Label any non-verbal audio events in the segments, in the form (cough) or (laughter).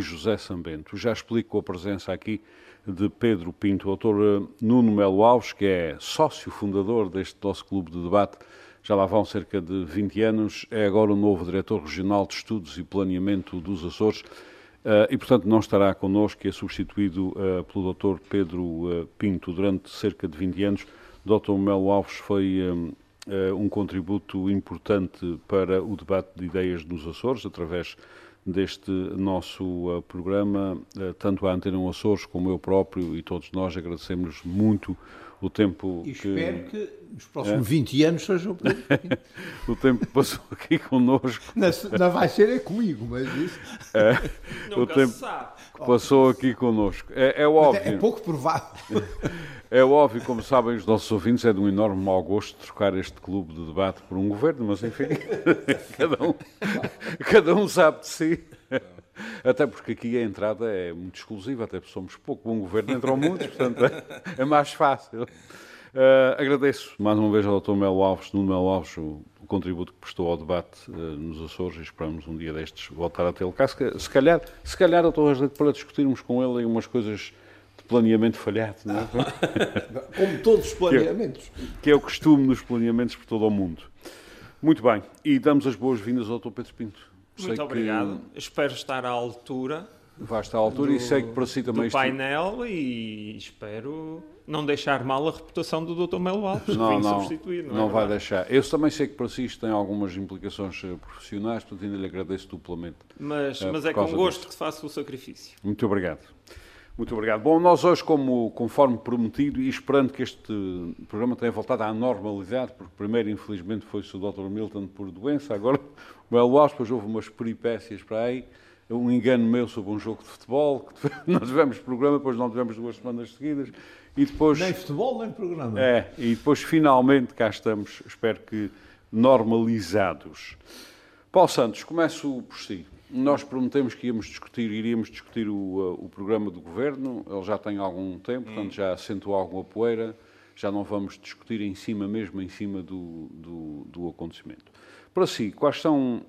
José Sambento. Já explico a presença aqui de Pedro Pinto, o autor Nuno Melo Alves, que é sócio fundador deste nosso clube de debate, já lá vão cerca de 20 anos, é agora o novo diretor regional de Estudos e Planeamento dos Açores uh, e, portanto, não estará connosco e é substituído uh, pelo Dr. Pedro uh, Pinto durante cerca de 20 anos. Dr. Melo Alves foi um, um contributo importante para o debate de ideias nos Açores, através deste nosso uh, programa, uh, tanto a Antena Açores como eu próprio e todos nós agradecemos muito o tempo e que... espero que nos próximos é? 20 anos seja (laughs) o tempo que passou aqui connosco. Não, não vai ser é comigo, mas isso... É, o tempo que passou aqui connosco. É, é óbvio. É pouco provável. (laughs) É óbvio, como sabem os nossos ouvintes, é de um enorme mau gosto trocar este clube de debate por um governo, mas enfim, (laughs) cada, um, cada um sabe de si. Até porque aqui a entrada é muito exclusiva, até porque somos pouco. Um governo entram muitos, portanto é, mais fácil. Uh, agradeço mais uma vez ao Dr. Melo Alves, Nuno Melo Alves, o, o, contributo que prestou ao debate uh, nos Açores e esperamos um dia destes voltar a tê-lo cá. Se, se calhar, se calhar, Dr. para discutirmos com ele umas coisas planeamento falhado, não é? (laughs) Como todos os planeamentos. Que é, que é, o costume nos planeamentos por todo o mundo. Muito bem, e damos as boas-vindas ao Dr. Pedro Pinto. Muito sei obrigado. Que... Espero estar à altura. Vai estar à altura do, e sei que para si também... Do painel e espero não deixar mal a reputação do Dr. Melo Alves, não, que não, substituir. Não, não é vai deixar. Eu também sei que para si isto tem algumas implicações eh, profissionais, portanto ainda lhe agradeço duplamente. Mas, uh, mas é com gosto disto. que faço o sacrifício. Muito obrigado. Muito obrigado. Bom, nós hoje, como, conforme prometido, e esperando que este programa tenha voltado à normalidade, porque primeiro, infelizmente, foi-se o Dr. Milton por doença, agora o El Alves, depois houve umas peripécias para aí, um engano meu sobre um jogo de futebol, que (laughs) nós tivemos programa, depois não tivemos duas semanas seguidas, e depois... Nem futebol, nem programa. É, e depois finalmente cá estamos, espero que normalizados. Paulo Santos, começo por si. Nós prometemos que íamos discutir, iríamos discutir o, uh, o programa do governo, ele já tem algum tempo, portanto hum. já assentou alguma poeira, já não vamos discutir em cima, mesmo em cima do, do, do acontecimento. Para si, quais são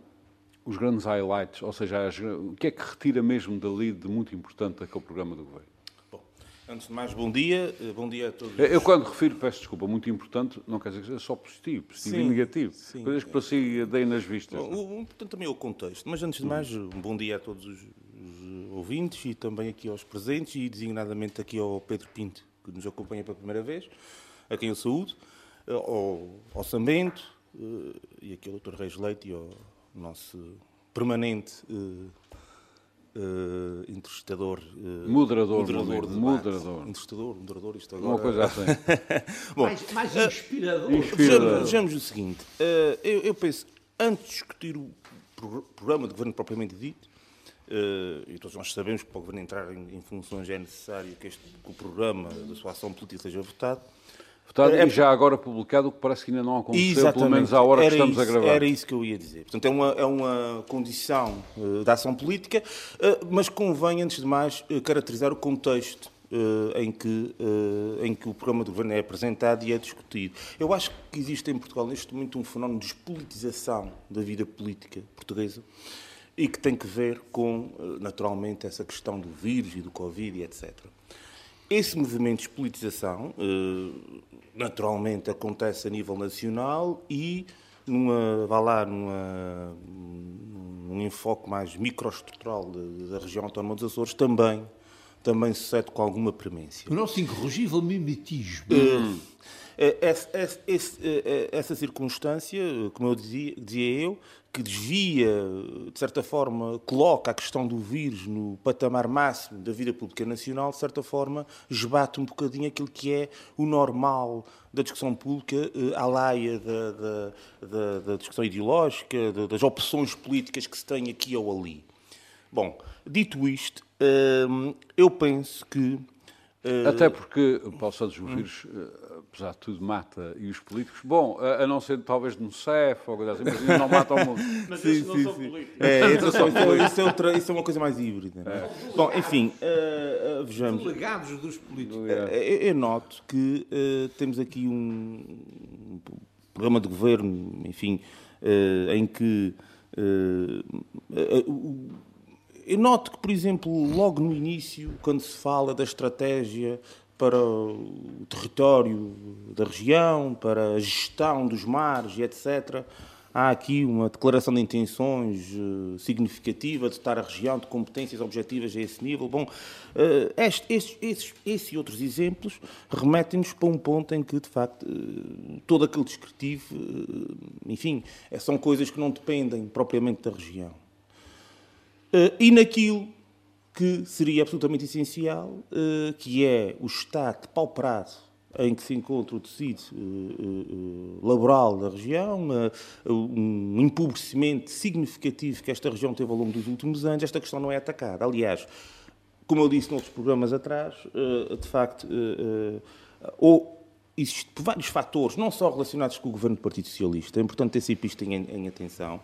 os grandes highlights, ou seja, as, o que é que retira mesmo dali de muito importante daquele programa do governo? Antes de mais, bom dia. Eh, bom dia a todos. Eu, quando refiro, peço desculpa, muito importante, não quer dizer que seja só positivo, positivo sim, e negativo. Sim. Coisas que para si deem nas vistas. Bom, o, importante também é o contexto. Mas antes de mais, um bom dia a todos os, os ouvintes e também aqui aos presentes e designadamente aqui ao Pedro Pinto, que nos acompanha pela primeira vez, a quem eu saúdo, eh, ao, ao Sambento eh, e aqui ao Dr. Reis Leite e ao nosso permanente uh, entrevistador. Uh, moderador. Moderador. De moderador. Entrevistador, moderador, isto agora. Uma coisa assim. (laughs) Bom, mais, mais inspirador. Uh, inspirador. Vejamos, o seguinte. Uh, eu, eu, penso, antes de discutir o programa de governo propriamente dito, uh, e todos nós sabemos que para o governo entrar em, em funções é necessário que, este, que o programa da sua ação política seja votado, Votado é, e já agora publicado, o que parece que ainda não aconteceu, pelo menos à hora que estamos isso, a gravar. Era isso que eu ia dizer. Portanto, é uma, é uma condição uh, da ação política, uh, mas convém, antes de mais, uh, caracterizar o contexto em, que, em que o programa do governo é apresentado e é discutido. Eu acho que existe em Portugal, neste momento, um fenómeno de despolitização da vida política portuguesa e que tem que ver com, naturalmente, essa questão do vírus e do Covid e etc. Esse movimento de despolitização, eh, naturalmente, acontece a nível nacional e, numa, vá lá, numa, num enfoque mais microestrutural da região autónoma dos Açores, também, também sucede com alguma premência. O nosso incorrigível mimetismo. Uh, essa, essa, essa, circunstância, como eu dizia, dizia eu, que desvia, de certa forma, coloca a questão do vírus no patamar máximo da vida pública nacional, de certa forma, esbate um bocadinho aquilo que é o normal da discussão pública, eh, à laia da, da, da, da discussão ideológica, das opções políticas que se tem aqui ou ali. Bom, dito isto, hum, eu penso que. Uh... Até porque Paulo Santos dos Vírus, uh, apesar de tudo, mata e os políticos, bom, a, não ser talvez no CEF ou coisa assim, mas não matam o mundo. (laughs) Mas sim, esses não sim, são sim. políticos. É, isso, isso, é outra, isso é uma coisa mais híbrida. É? Bom, enfim, uh, vejamos. Delegados dos políticos. eu noto que temos aqui um programa de governo, enfim, em que eu noto que, por exemplo, logo no início, quando se fala da estratégia para o território da região, para a gestão dos mares e etc., há aqui uma declaração de intenções uh, significativa de dotar a região de competências objetivas a esse nível. Bom, uh, este, estes, esses, e outros exemplos remetem-nos para um ponto em que, de facto, uh, todo aquele descritivo, enfim, são coisas que não dependem propriamente da região. E naquilo que seria absolutamente essencial, que é o Estado pauperado em que se encontra o tecido uh, laboral da região, um empobrecimento significativo que esta região teve ao longo dos últimos anos, esta questão não é atacada. Aliás, como eu disse noutros programas atrás, de facto, ou existe vários fatores, não só relacionados com o governo do Partido Socialista, é importante ter sempre isto em, em atenção,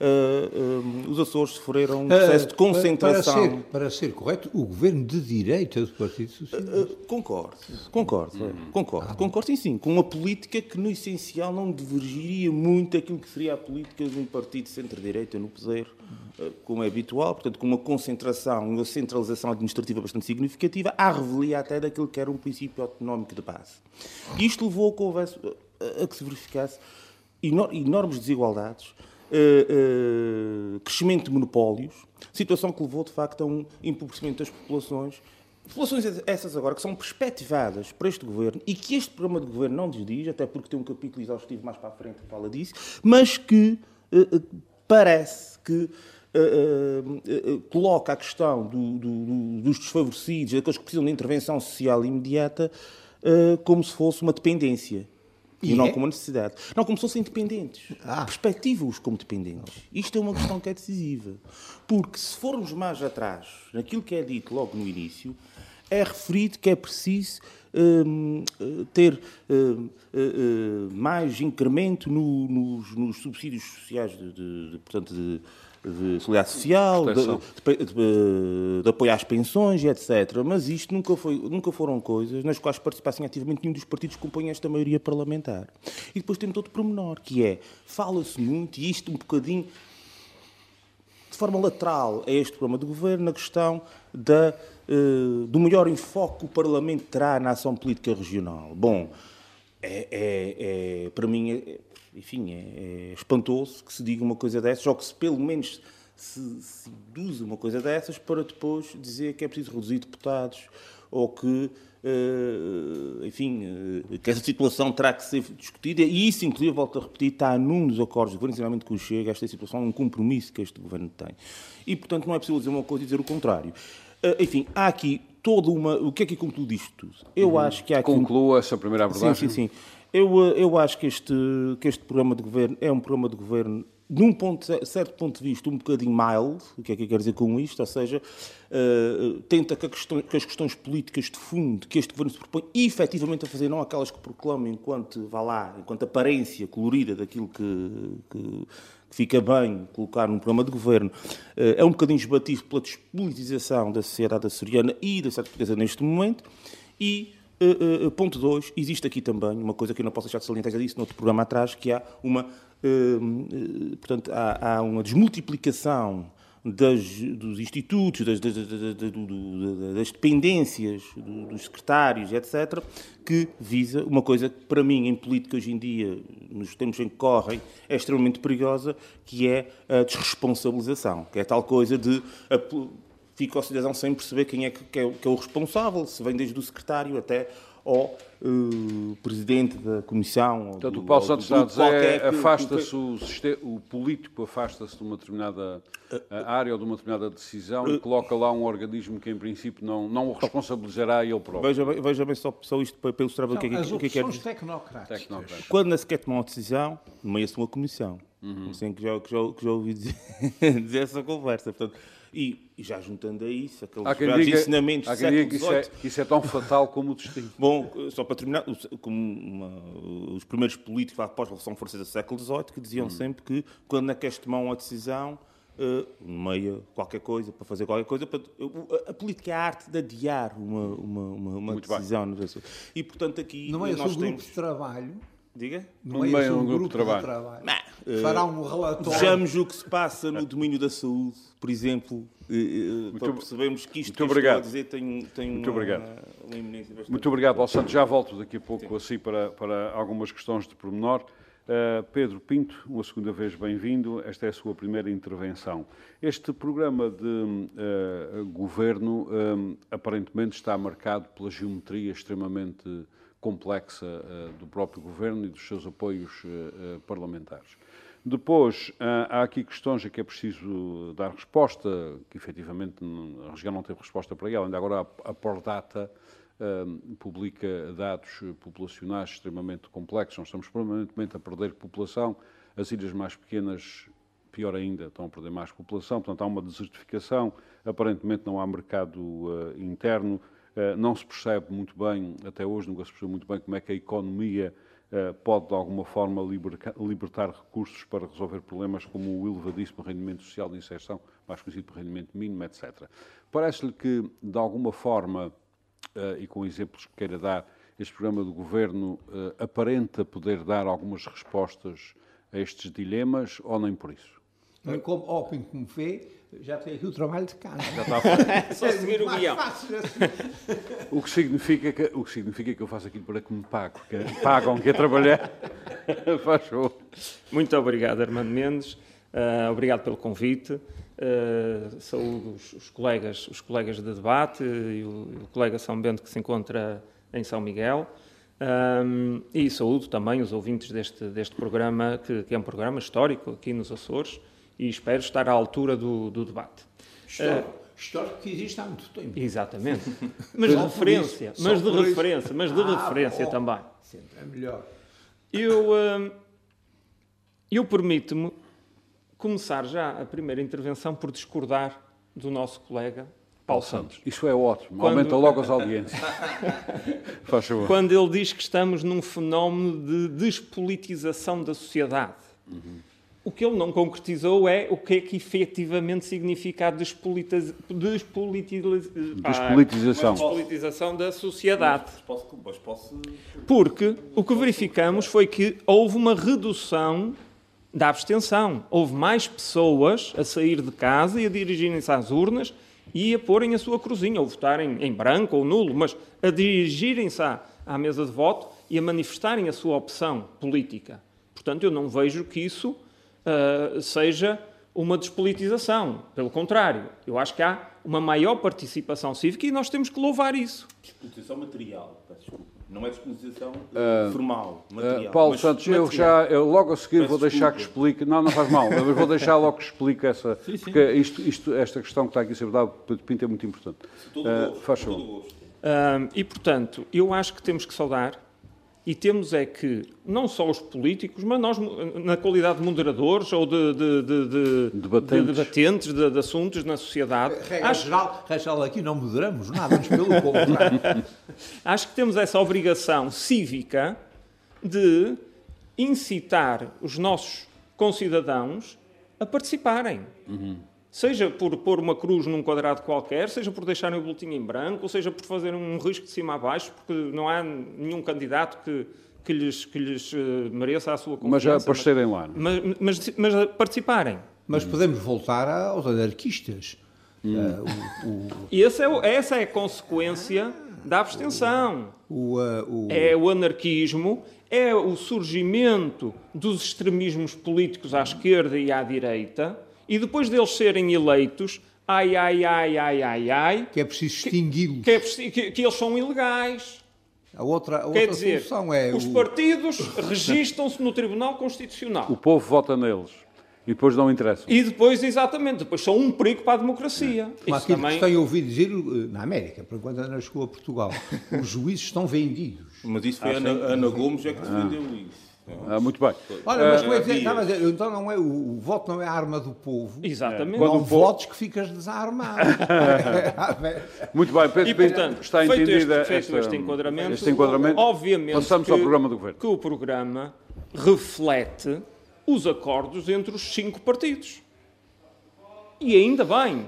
uh, uh, os Açores sofreram um processo uh, de concentração. Para ser, para ser, correto, o governo de direita do Partido Socialista. concordo, concordo, hum. concordo, ah, concordo sim, sim, com uma política que no essencial não divergiria muito daquilo que seria a política de um partido centro-direita no poder, como é habitual, portanto, com uma concentração, uma centralização administrativa bastante significativa, à revelia até daquilo que era um princípio autonómico de base. E isto levou a que, houvesse, a que se verificasse enormes desigualdades uh, uh, crescimento de monopólios, situação que levou, de facto, a um empobrecimento das populações. Populações essas agora que são perspectivadas para este governo e que este programa de governo não diz, até porque tem um capítulo exaustivo mais para a frente que fala disso, mas que uh, parece que coloca a questão do, do, dos desfavorecidos, daqueles que precisam de intervenção social imediata, como se fosse uma dependência. E, e não é? como necessidade. Não, como se fossem independentes. Ah. Perspectiva-os como dependentes. Isto é uma questão que é decisiva. Porque se formos mais atrás, naquilo que é dito logo no início, é referido que é preciso hum, ter hum, hum, mais incremento no, nos, nos, subsídios sociais de, de, de portanto, de, de solidariedade social, de, de, de, de, apoio às pensões, etc. Mas isto nunca, foi, nunca foram coisas nas quais participassem ativamente nenhum dos partidos que compõem esta maioria parlamentar. E depois temos outro pormenor, que é, fala-se muito, e isto um bocadinho de forma lateral a este programa de governo, na questão da, uh, do maior enfoque que o Parlamento terá na ação política regional. Bom, é, é, é para mim, é, enfim, é, é espantoso que se diga uma coisa dessas, ou que se pelo menos se, se uma coisa dessas para depois dizer que é preciso reduzir deputados, ou que, uh, enfim, uh, que essa situação terá que ser discutida, e isso, inclusive, volto a repetir, está num dos acordos de governo, sinceramente, com o Chega, esta situação é um compromisso que este governo tem. E, portanto, não é possível dizer uma coisa e dizer o contrário. Uh, enfim, há aqui toda uma... O que é que conclui disto tudo? Eu uhum. acho que há aqui... Conclua essa primeira abordagem. Sim, sim, sim. Eu, eh, eu acho que este, que este programa de governo é um programa de governo, de um ponto, certo ponto de vista, um bocadinho mild. O que é que eu quero dizer com isto? Ou seja, uh, tenta que, questão, que, as questões políticas de fundo que este governo se propõe efetivamente a fazer, não aquelas que proclamam enquanto, vá lá, enquanto aparência colorida daquilo que, que, que fica bem colocar num programa de governo, uh, é um bocadinho esbatido pela despolitização da sociedade açoriana e da sociedade portuguesa neste momento. E Uh, uh, ponto 2, existe aqui também uma coisa que eu não posso deixar de salientar, já disse no outro programa atrás, que há uma, uh, portanto, há, há, uma desmultiplicação das, dos institutos, das, das, das dependências, dos secretários, etc., que visa uma coisa que, para mim, em política hoje em dia, nos tempos em que correm, é extremamente perigosa, que é a desresponsabilização, que é tal coisa de fica o cidadão sem perceber quem é que, é, que é o responsável, se vem desde o secretário até ao uh, presidente da comissão. Portanto, o Paulo Santos está a dizer, afasta-se o, o, político, afasta-se de uma determinada área ou de uma determinada decisão e coloca lá um organismo que, em princípio, não, não o responsabilizará ele próprio. Veja, veja bem só, só isto para, para ilustrar o que, é que, que, que é dizer. tecnocráticas. tecnocráticas. Quando não se quer tomar uma decisão, nomeia-se uma comissão. Uhum. Assim que já, que, já, que já ouvi dizer, (laughs) dizer essa conversa. Portanto, e, e, já juntando a isso, aqueles há diga, ensinamentos há quem diga que isso, é, que isso, é, tão fatal como o destino. (laughs) Bom, só para terminar, como uma, os primeiros políticos após a Revolução Francesa do século XVIII que diziam hum. sempre que quando é que queres tomar uma decisão, uh, meia qualquer coisa, para fazer qualquer coisa. Para, a, a, política é a arte de adiar uma, uma, uma, uma decisão. Bem. E, portanto, aqui... Não é nós temos... grupo de trabalho Diga? Não, é um, um grupo, grupo, de trabalho. De trabalho. Não, Fará um relatório. Vejamos o que se passa no domínio da saúde, por exemplo, muito, para percebermos que isto muito que obrigado. estou a dizer tem, tem muito uma, obrigado. uma iminência bastante... Muito obrigado, Paulo Santos. Já volto daqui a pouco Sim. assim para, para algumas questões de pormenor. Uh, Pedro Pinto, uma segunda vez bem-vindo. Esta é a sua primeira intervenção. Este programa de uh, governo uh, aparentemente está marcado pela geometria extremamente complexa uh, do próprio governo e dos seus apoios uh, parlamentares. Depois, há aqui questões a que é preciso dar resposta, que efetivamente a região não teve resposta para ela. Ainda agora a, Pordata publica dados populacionais extremamente complexos. Nós estamos permanentemente a perder população. As ilhas mais pequenas, pior ainda, estão a perder mais população. Portanto, há uma desertificação. Aparentemente não há mercado interno. Eh, não se percebe muito bem, até hoje nunca se percebeu muito bem como é que a economia eh, pode, de alguma forma, libertar recursos para resolver problemas como o elevadíssimo rendimento social de inserção, mais conhecido por rendimento mínimo, etc. Parece-lhe que, de alguma forma, eh, e com exemplos que queira dar, este programa do governo aparenta poder dar algumas respostas a estes dilemas ou nem por isso? Como, óbvio, como vê, já tem aqui o trabalho de casa. Já está (laughs) é só seguir o guião. Assim. O que, significa que, o que significa que eu faço aquilo para que me pago, que pagam que é trabalhar. (laughs) Faz Muito obrigado, Armando Mendes. Uh, obrigado pelo convite. Uh, saúdo os, os, colegas, os colegas de debate e o, o, colega São Bento que se encontra em São Miguel. Um, e saúdo também os ouvintes deste, deste programa, que, que é um programa histórico aqui nos Açores e espero estar à altura do, do debate. Histórico, uh, histórico que existe há muito tempo. Exatamente. (laughs) Mas de referência, mas de referência, mas de ah, referência bom. também. Sempre é melhor. Eu, uh, eu permito-me começar já a primeira intervenção por discordar do nosso colega Paulo Santos. Isso é ótimo, Quando... aumenta logo as audiências. (laughs) Faz favor. Quando ele diz que estamos num fenómeno de despolitização da sociedade. Uhum. O que ele não concretizou é o que é que efetivamente significa a despolitiz... despolitiz... despolitização. Ah, despolitização da sociedade. Porque o que verificamos foi que houve uma redução da abstenção. Houve mais pessoas a sair de casa e a dirigirem-se às urnas e a porem a sua cruzinha, ou votarem em branco ou nulo, mas a dirigirem-se à, à mesa de voto e a manifestarem a sua opção política. Portanto, eu não vejo que isso uh, seja uma despolitização. Pelo contrário, eu acho que há uma maior participação cívica e nós temos que louvar isso. Despolitização material, Não é despolitização uh, formal, material. Uh, Paulo Santos, material. eu já, eu logo a seguir Peço vou deixar desculpa. que explique, não, não faz mal, mas vou deixar logo que explique essa, sim, sim. porque isto, isto, esta questão que está aqui a ser dada, Pinto, é muito importante. Uh, faz favor. e, portanto, eu acho que temos que saudar e temos é que, não só os políticos, mas nós, na qualidade de moderadores ou de, de, de, de debatentes, de, debatentes de, assuntos na sociedade. Regra acho... geral, geral, aqui não moderamos nada, mas pelo contrário. (laughs) acho que temos essa obrigação cívica de incitar os nossos concidadãos a participarem. Uhum. Seja por pôr uma cruz num quadrado qualquer, seja por deixarem o boletim em branco, ou seja por fazer um risco de cima a baixo, porque não há nenhum candidato que, que lhes, que lhes uh, mereça a sua confiança. Mas já aparecerem lá. Não? É? Mas, mas, mas, participarem. Mas podemos voltar aos anarquistas. Hum. Uh, o, o... E essa é, essa é a consequência da abstenção. O, uh, é o anarquismo, é o surgimento dos extremismos políticos à esquerda e à direita, e depois deles serem eleitos, ai, ai, ai, ai, ai, ai. Que é preciso extingui-los. Que, que, é que, que, eles são ilegais. A outra, a Quer outra dizer, solução é os o- partidos registam-se no Tribunal Constitucional. O povo vota neles e depois não interessam. E depois, exatamente, depois são um perigo para a democracia. Como Isso aquilo também... que tenho ouvido dizer eh, na América, por enquanto ainda não chegou a Portugal. (laughs) Os juízes estão vendidos. Mas isso foi a Ana, Ana Gomes é que defendeu isso. Ah, muito bem. Olha, mas Eh, como é que havia- estava a dizer, então não é, o, o voto não é a arma do povo. Exatamente. Não Quando o povo- votos que ficas desarmado. (laughs) (laughs) Muito bem, Pedro E, portanto, está feito entendida este, feito esta- este enquadramento, este enquadramento, obviamente passamos que, ao programa do Governo. que o programa reflete os acordos entre os cinco partidos. E ainda bem,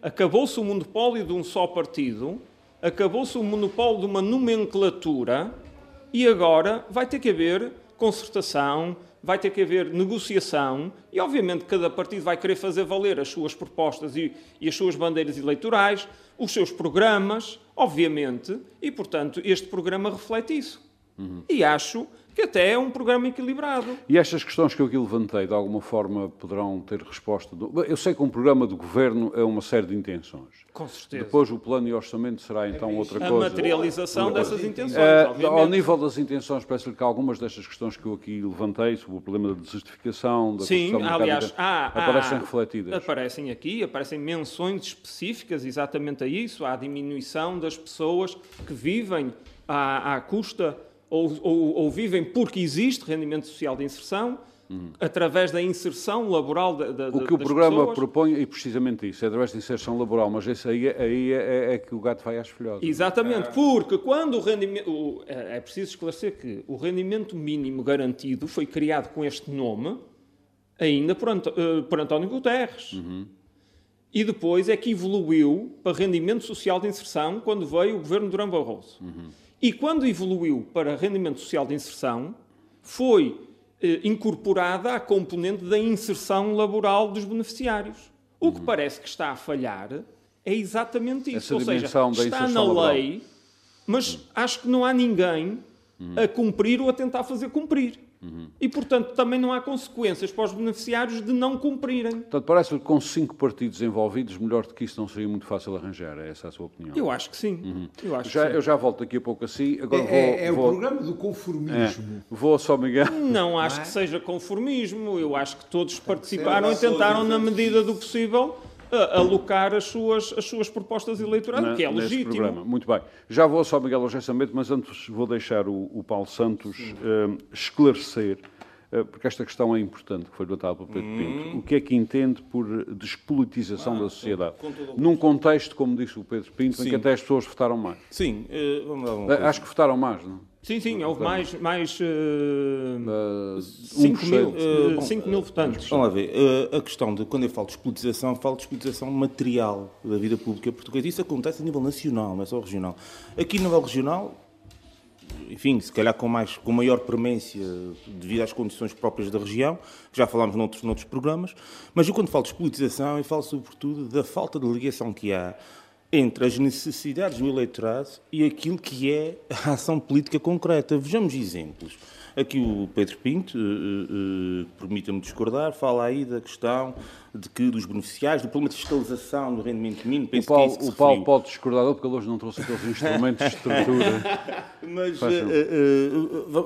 acabou-se o monopólio de um só partido, acabou-se o monopólio de uma nomenclatura e agora vai ter que haver concertação, vai ter que haver negociação e, obviamente, cada partido vai querer fazer valer as suas propostas e, e as suas bandeiras eleitorais, os seus programas, obviamente, e, portanto, este programa reflete isso. E acho que até é um programa equilibrado. E estas questões que eu aqui levantei, de alguma forma, poderão ter resposta? Do... Eu sei que um programa do Governo é uma série de intenções. Com certeza. Depois o plano e orçamento será então outra a coisa. materialização dessas intenções, Eh, ao nível das intenções, parece-lhe que algumas destas questões que eu aqui levantei, sobre o problema da desertificação, da Sim, aliás, há, há- aparecem refletidas. Aparecem aqui, aparecem menções específicas exatamente a isso, à diminuição das pessoas que vivem à, à custa ou, ou- ou vivem porque existe rendimento social de inserção, através da inserção laboral da, da, Uhum. O que o programa pessoas. propõe é precisamente isso, é através de inserção laboral, mas esse aí, aí é, é que o gato vai às filhotas. Exatamente, porque quando o rendimento. o- É é preciso esclarecer que o rendimento mínimo garantido foi criado com este nome ainda por, Anto- eh, por António Guterres. E depois é que evoluiu para rendimento social de inserção quando veio o governo Durão Barroso. E quando evoluiu para rendimento social de inserção, foi eh, incorporada a componente da inserção laboral dos beneficiários. O que parece que está a falhar é exatamente isso. Essa Ou seja, está na laboral. lei, mas acho que não há ninguém a cumprir ou a tentar fazer cumprir. E, portanto, também não há consequências para os beneficiários de não cumprirem. Portanto, parece-lhe que com cinco partidos envolvidos, melhor do que isso não seria muito fácil arranjar. É essa a sua opinião? Eu acho que sim. Eu acho já, que sim. eu já volto daqui a pouco assim. Agora vou, É, é vou, o programa do conformismo. é, vou São Miguel. Não acho que seja conformismo. Eu acho que todos participaram e tentaram, na medida do possível, a- alocar as suas, as suas propostas eleitorais, o que é legítimo. programa. Muito bem. Já vou São Miguel Orgessamento, mas antes vou deixar o, o Paulo Santos eh, esclarecer, eh, porque esta questão é importante, que foi levantada pelo Pedro Pinto. O que é que entende por despolitização da sociedade? Num contexto, como disse o Pedro Pinto, em que Sim. até as pessoas votaram mais. Sim, eh, vamos lá. Eh, coisa. Acho que votaram mais, não? Sim, sim, houve mais, mais uh, Eh, 5 mil, 1%. uh, bom, 5 mil votantes. Vamos lá ver. eh, a questão de quando eu falo de despolitização, falo de despolitização material da vida pública portuguesa. Isso acontece a nível nacional, não é só regional. Aqui, a nível regional, enfim, se calhar com, mais, com maior premência devido às condições próprias da região, que já falámos noutros, noutros programas, mas eu quando falo de despolitização, eu falo sobretudo da falta de ligação que há entre as necessidades do eleitorado e aquilo que é a ação política concreta. Vejamos exemplos. Aqui o Pedro Pinto, eh, eh, eh, permita-me discordar, fala aí da questão de que dos beneficiários, do problema de fiscalização do rendimento mínimo. O Penso que é Paulo, isso que se o Paulo pode discordar porque ele hoje não trouxe aqueles instrumentos de estrutura. (laughs) Mas eh, eh,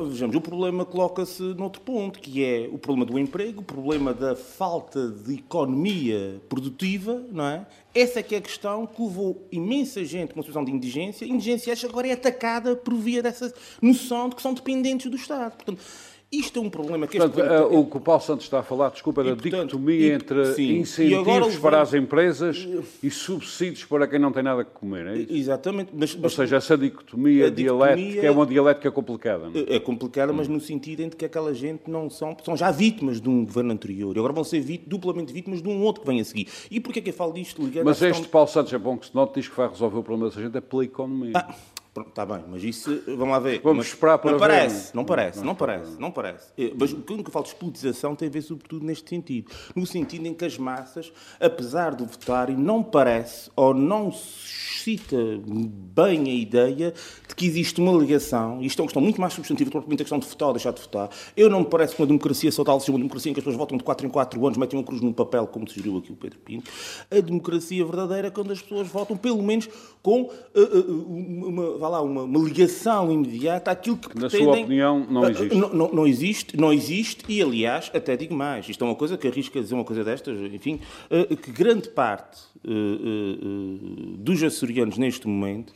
vejamos, o problema coloca-se noutro ponto, que é o problema do emprego, o problema da falta de economia produtiva, não é? Essa é que é a questão que levou imensa gente uma situação de indigência. Indigência esta agora é atacada por via dessa noção de que são dependentes do Estado. Portanto, isto é um problema que este Portanto, governo- eh, o que o Paulo Santos está a falar, desculpa, é da portanto, dicotomia e- entre sim. Incentivos para as empresas e subsídios para quem não tem nada a comer. É isso? Exatamente. Mas, Ou mas- seja, essa dicotomia, dialética é uma dialética complicada. não é? É complicada, mas no sentido em que aquela gente não são, são já vítimas de um governo anterior. E agora vão ser vit- duplamente vítimas de um outro que vem a seguir. E porquê é que eu falo disto? Ligado Mas à questão este Paulo Santos é bom que se note, diz que vai resolver o problema dessa gente é pela economia. Ah, está bem, mas isso, vamos lá ver. Vamos Mas esperar para não ver. Parece, não parece, não parece, não parece. Eh, Mas o que eu falo de despolitização tem a ver sobretudo neste sentido. No sentido em que as massas, apesar de votarem, não parece ou não suscita bem a ideia de que existe uma ligação, e isto é uma questão muito mais substantiva propriamente a questão de votar ou deixar de votar. Eu não me parece que uma democracia saudável seja uma democracia em que as pessoas votam de 4 em 4 anos, metem uma cruz num papel, como sugeriu aqui o Pedro Pinto. A democracia verdadeira é quando as pessoas votam, pelo menos, com eh, eh, uma vá lá, uma, uma ligação imediata àquilo que Na pretendem... sua opinião, não Ah, existe. Não, não- não existe, não existe, e aliás, até digo mais, isto é uma coisa que arrisca dizer uma coisa destas, enfim, eh, que grande parte eh, eh, dos açorianos neste momento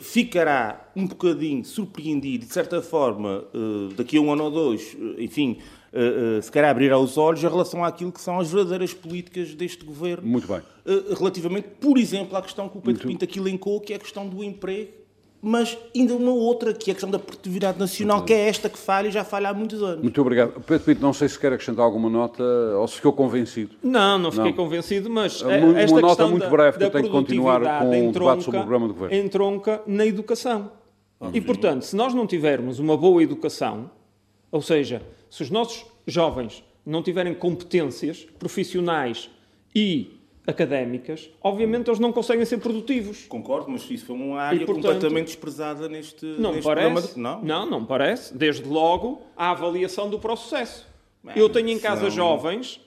ficará um bocadinho surpreendido, de certa forma, daqui a um ano ou dois, enfim, se calhar abrirá os olhos em relação àquilo que são as verdadeiras políticas deste governo. Muito bem. Relativamente, por exemplo, à questão que o Pedro Pinto aqui elencou, que é a questão do emprego, mas ainda uma outra, que é a questão da produtividade nacional, que é esta que falha e já falha há muitos anos. Muito obrigado. Pedro Pinto, não sei se quer acrescentar alguma nota ou se ficou convencido. Não, não fiquei Não. convencido, mas Uma- uma esta nota questão muito da, breve, que da eu tenho que continuar com o entronca- debate sobre o programa do Governo. Entronca na educação. E, portanto, se nós não tivermos uma boa educação, ou seja, se os nossos jovens não tiverem competências profissionais e académicas, obviamente eles não conseguem ser produtivos. Concordo, mas isso foi uma área E, portanto, completamente desprezada neste, Não neste parece? programa. De... Não? não, não parece. Desde logo, a avaliação do processo. Eu tenho em casa são- jovens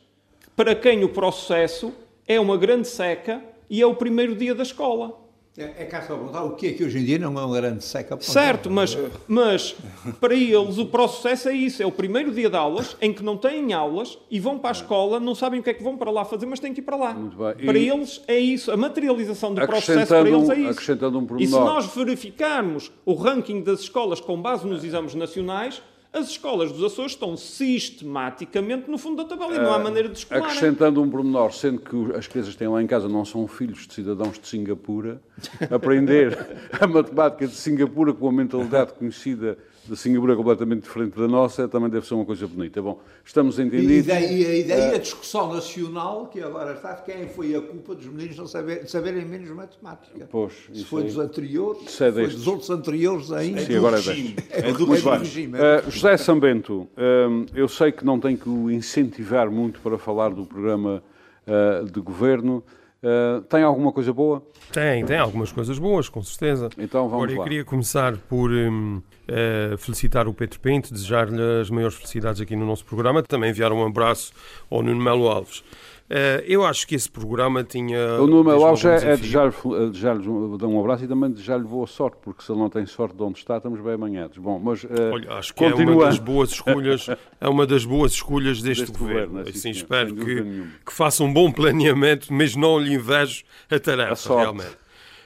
para quem o processo é uma grande seca e é o primeiro dia da escola. É, é cá só perguntar o que é que hoje em dia não é uma grande seca. para Certo, mas, mas para eles o processo é isso, é o primeiro dia de aulas em que não têm aulas e vão para a escola, não sabem o que é que vão para lá fazer, mas têm que ir para lá. Muito bem. Para E- eles é isso, a materialização do processo para eles é um- isso. acrescentando um e se nós verificarmos o ranking das escolas com base nos exames nacionais, as escolas dos Açores estão sistematicamente no fundo da tabela e não há maneira de escolar. Acrescentando um pormenor, sendo que as crianças que têm lá em casa não são filhos de cidadãos de Singapura, (laughs) aprender a matemática de Singapura com a mentalidade conhecida de Singapura completamente diferente da nossa também deve ser uma coisa bonita. Bom, estamos E, entendidos. daí, e daí a discussão nacional que agora está de quem foi a culpa dos meninos não saber, saberem menos matemática. Pois, se isso foi aí. dos anteriores, Isso se é foi destes. dos outros anteriores ainda. Sim, agora é regime. deste. É do Muito regime. regime, é Uh, José Sambento, uh, eu sei que não tenho que o incentivar muito para falar do programa uh, de governo. Uh, tem alguma coisa boa? Tem, tem algumas coisas boas, com certeza. Então vamos Agora, eu lá. queria começar por hum, eh, felicitar o Pedro Pinto, desejar-lhe as maiores felicidades aqui no nosso programa, também enviar um abraço ao Nuno Melo Alves. Eh, eu acho que esse programa tinha. O Alves logo um é, é desejar-lhe desejar um, dar um abraço e também desejar-lhe boa sorte, porque se ele não tem sorte de onde está, estamos bem amanhados. Bom, mas uh, Olha, acho que é uma das boas escolhas, (laughs) é uma das boas escolhas deste, Deste governo. governo, sim, assim, senhor, espero que, nenhuma. que faça um bom planeamento, mas não lhe invejo a tarefa, A realmente.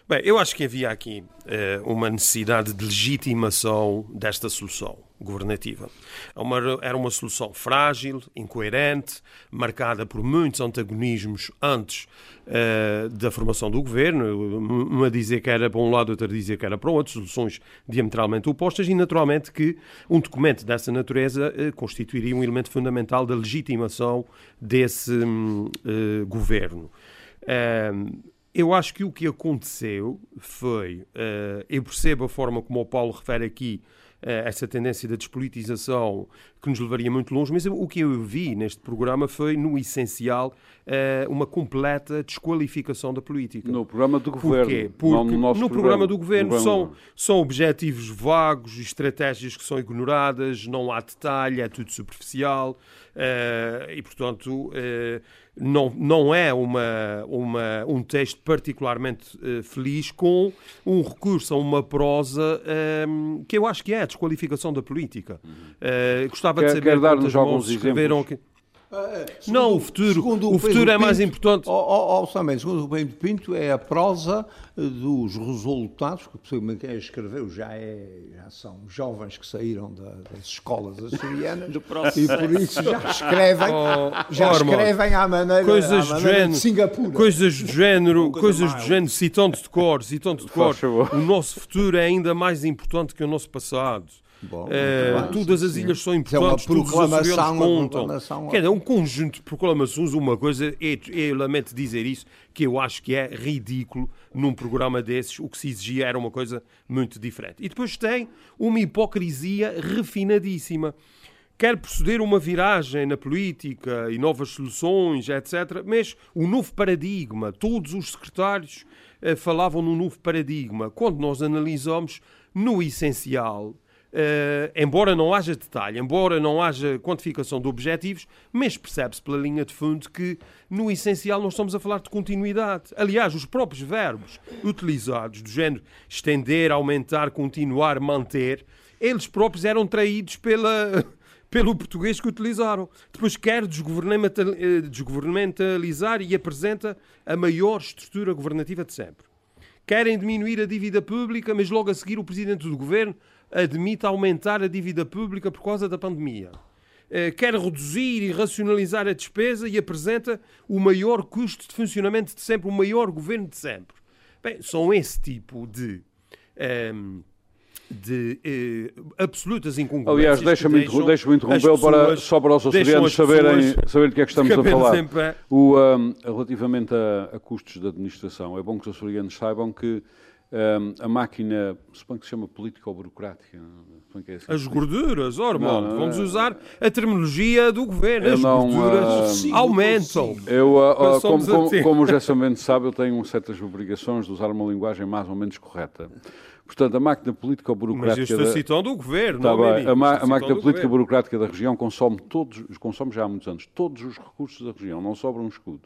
Bem, eu acho que havia aqui eh, uma necessidade de legitimação desta solução governativa. É uma- era uma solução frágil, incoerente, marcada por muitos antagonismos antes eh, da formação do governo. Um a dizer que era para um lado, outro a dizer que era para outro, soluções diametralmente opostas e, naturalmente, que um documento dessa natureza eh, constituiria um elemento fundamental da legitimação desse hum, eh, governo. Ahm, eu acho que o que aconteceu foi, eu percebo a forma como o Paulo refere aqui essa tendência da despolitização que nos levaria muito longe, mas o que eu vi neste programa foi, no essencial, eh, uma completa desqualificação da política. No programa do governo. Porquê? Porque no, no programa do governo No são, são objetivos vagos, estratégias que são ignoradas, não há detalhe, é tudo superficial eh, e, portanto, eh, não, não é uma, uma, um texto particularmente eh, feliz com um recurso a uma prosa eh, que eu acho que é a desqualificação da política. Eh, gostava Quer- de saber quer quantas mãos escreveram exemplos? aqui. Ah, Não, o futuro. segundo O futuro é mais Pinto- importante. Ó, Samé, segundo o Pedro Pinto, é a prosa eh, dos resultados, que possivelmente quem escreveu já, é, já são jovens que saíram da- das escolas açorianas (laughs) e por isso já escrevem, Oh, já oh, escrevem à maneira, coisas à maneira género, de Singapura. Coisas do género, coisa coisas do mild. género, citando de cor, citando de cor. O nosso futuro é ainda mais importante que o nosso passado. Bom, Eh, todas as ilhas são Isso é uma importantes, todos os uma contam. Quer dizer, um conjunto de proclamações, uma coisa, e eu lamento dizer isso, que eu acho que é ridículo num programa desses, o que se exigia era uma coisa muito diferente. E depois tem uma hipocrisia refinadíssima. Quer proceder uma viragem na política e novas soluções, etc. Mas o novo paradigma, todos os secretários eh, falavam num novo paradigma. Quando nós analisamos, no essencial, Uh, embora não haja detalhe, embora não haja quantificação de objetivos, mas percebe-se pela linha de fundo que, no essencial, nós estamos a falar de continuidade. Aliás, os próprios verbos utilizados, do género estender, aumentar, continuar, manter, eles próprios eram traídos pela, (laughs) pelo português que utilizaram. Depois quer eh, desgovernamentalizar e apresenta a maior estrutura governativa de sempre. Querem diminuir a dívida pública, mas logo a seguir o presidente do governo admite aumentar a dívida pública por causa da pandemia. Eh, quer reduzir e racionalizar a despesa e apresenta o maior custo de funcionamento de sempre, o maior governo de sempre. Bem, são esse tipo de. Um, ehm, de eh, absolutas incongruências. Aliás, deixa-me deixa interromper para, só para os açorianos saberem, saberem do que é que estamos a falar. O, um, relativamente a, a, custos de administração, é bom que os açorianos saibam que um, a máquina, suponho que se chama política ou burocrática. É assim, As gorduras, ora, não, não, vamos é... usar a terminologia do governo. As não, gorduras uh, aumentam. Eu, uh, uh, como, como, como o Gerson Mendes sabe, eu tenho certas obrigações de usar uma linguagem mais ou menos correta. Portanto, a máquina política ou burocrática. Mas eu estou da... citando o governo, tá não bem, a, ma a máquina política burocrática da região consome todos, consome já há muitos anos, todos os recursos da região, não sobra um escudo.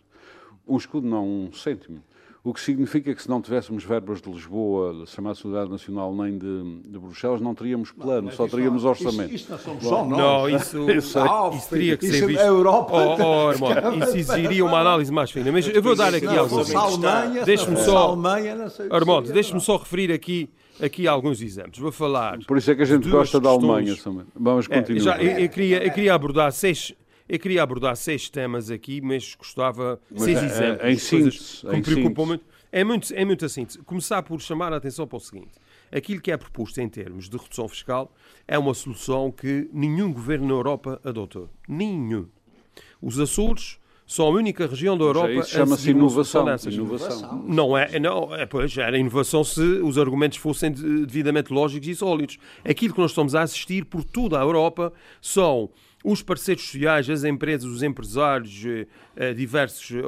Um escudo não, um cêntimo. O que significa que se não tivéssemos verbas de Lisboa, da chamada Sociedade Nacional, nem de, de Bruxelas, não teríamos plano, não, só teríamos não, orçamento. Isso, isso não somos só nós. Não, isso, (laughs) isso, isso teria que ser visto. A Europa. Oh, oh, irmão, isso exigiria uma análise mais fina. Mas eu vou dar aqui alguns. Deixe-me só. Armando, deixe-me só referir aqui aqui alguns exemplos. Vou falar. Por isso é que a gente gosta da Alemanha também. Vamos é, continuar. É, já, eu, eu, queria, eu queria abordar seis eu queria abordar seis temas aqui, mas gostava mas seis é, exemplos. É, em síntese, que me preocupam muito. É muito, é muito assim. Começar por chamar a atenção para o seguinte: aquilo que é proposto em termos de redução fiscal é uma solução que nenhum governo na Europa adotou. Nenhum. Os Açores são a única região da Europa isso chama-se inovação. inovação. Não é, não, é, pois, era inovação se os argumentos fossem devidamente lógicos e sólidos. Aquilo que nós estamos a assistir por toda a Europa são os parceiros sociais, as empresas, os empresários, eh, eh, diversos eh,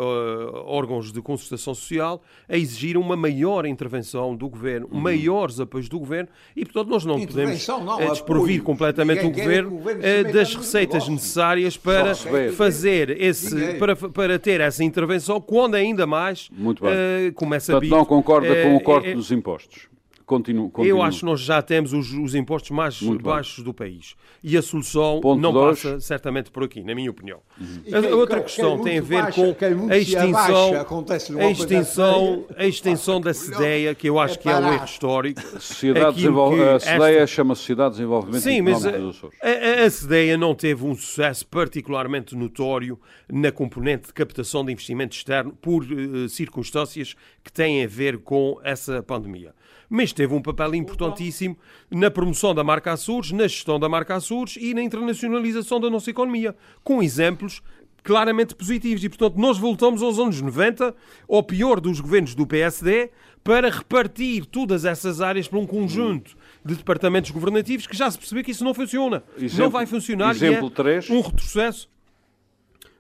órgãos de concertação social, a exigir uma maior intervenção do governo, uhum. maiores apoios do governo, e portanto nós não podemos não, desprovir completamente o governo, o governo das receitas necessárias para fazer esse, para, para ter essa intervenção, quando ainda mais Muito bem. Uh, começa a vir. não concorda com o corte dos impostos? Continu, Eu acho que nós já temos os, os impostos mais Muito baixos bem. do país. E a solução Ponto não dois. passa certamente por aqui, na minha opinião. Uhum. A, outra questão tem a ver baixa, com a extinção, a extinção, a extinção da CDEA, que eu acho é que é um erro histórico. Sociedade. A CDEA esta... chama Sociedade de Desenvolvimento Sim, mas a, a, a CDEA não teve um sucesso particularmente notório na componente de captação de investimento externo por uh, circunstâncias que têm a ver com essa pandemia mas teve um papel importantíssimo na promoção da marca Açores, na gestão da marca Açores e na internacionalização da nossa economia, com exemplos claramente positivos. E, portanto, nós voltamos aos anos 90, ao pior dos governos do PSD, para repartir todas essas áreas para um conjunto de departamentos governativos que já se percebeu que isso não funciona. Exemplo, não vai funcionar exemplo e é 3. um retrocesso.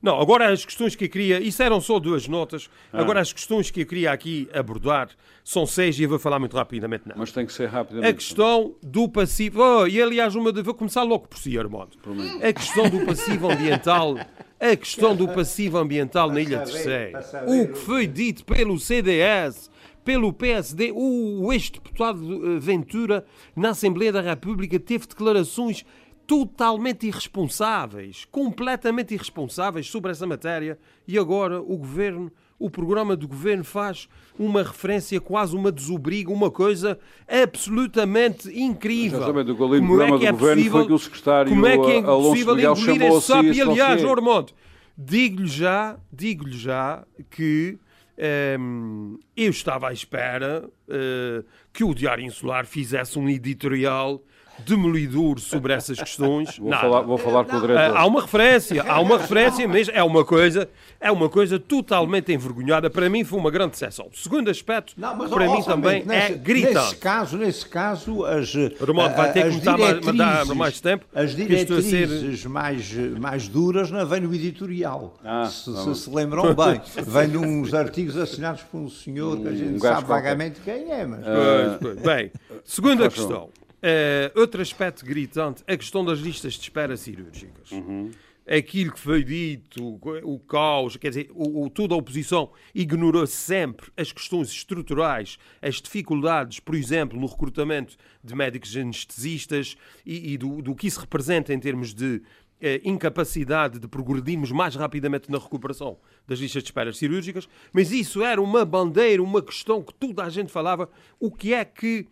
Não, agora as questões que eu queria, isso eram só duas notas, ah. agora as questões que eu queria aqui abordar são seis e eu vou falar muito rapidamente. Não. Mas tem que ser rapidamente. A questão do passivo, oh, e aliás, uma de... vou começar logo por si, Armando. A questão do passivo ambiental, a questão do passivo ambiental na Ilha Terceira, o que foi dito pelo CDS, pelo PSD, o ex-deputado eh, Ventura, na Assembleia da República, teve declarações totalmente irresponsáveis, completamente irresponsáveis sobre essa matéria e agora o governo, o programa do governo faz uma referência, quase uma desobriga, uma coisa absolutamente incrível. Exatamente, o como é que é possível, foi que o secretário como é que é possível engolir esse sapo? E aliás, Ormonte, digo-lhe já, digo-lhe já que um, eu estava à espera uh, que o Diário Insular fizesse um editorial demolidor sobre essas questões. Vou, falar, vou falar com o diretor. Há uma referência, há uma referência, mas é uma coisa, é uma coisa totalmente envergonhada. Para mim foi uma grande decepção. O segundo aspecto, não, mas, para mim também nesse, é gritante. Nesse caso, nesse caso, as Romano, vai ter que mais tempo. As diretrizes ser... mais, mais duras não vêm no editorial. Ah, se, se, se lembram bem, (laughs) vêm de uns artigos assinados por um senhor que a gente um sabe vagamente quem é. Mas... Uh, bem, segunda questão. Uh, outro aspecto gritante, a questão das listas de espera cirúrgicas. Uhum. Aquilo que foi dito, o caos, quer dizer, o, o, toda a oposição ignorou sempre as questões estruturais, as dificuldades, por exemplo, no recrutamento de médicos anestesistas e, e do, do que isso representa em termos de eh, incapacidade de progredirmos mais rapidamente na recuperação das listas de espera cirúrgicas, mas isso era uma bandeira, uma questão que toda a gente falava. O que é que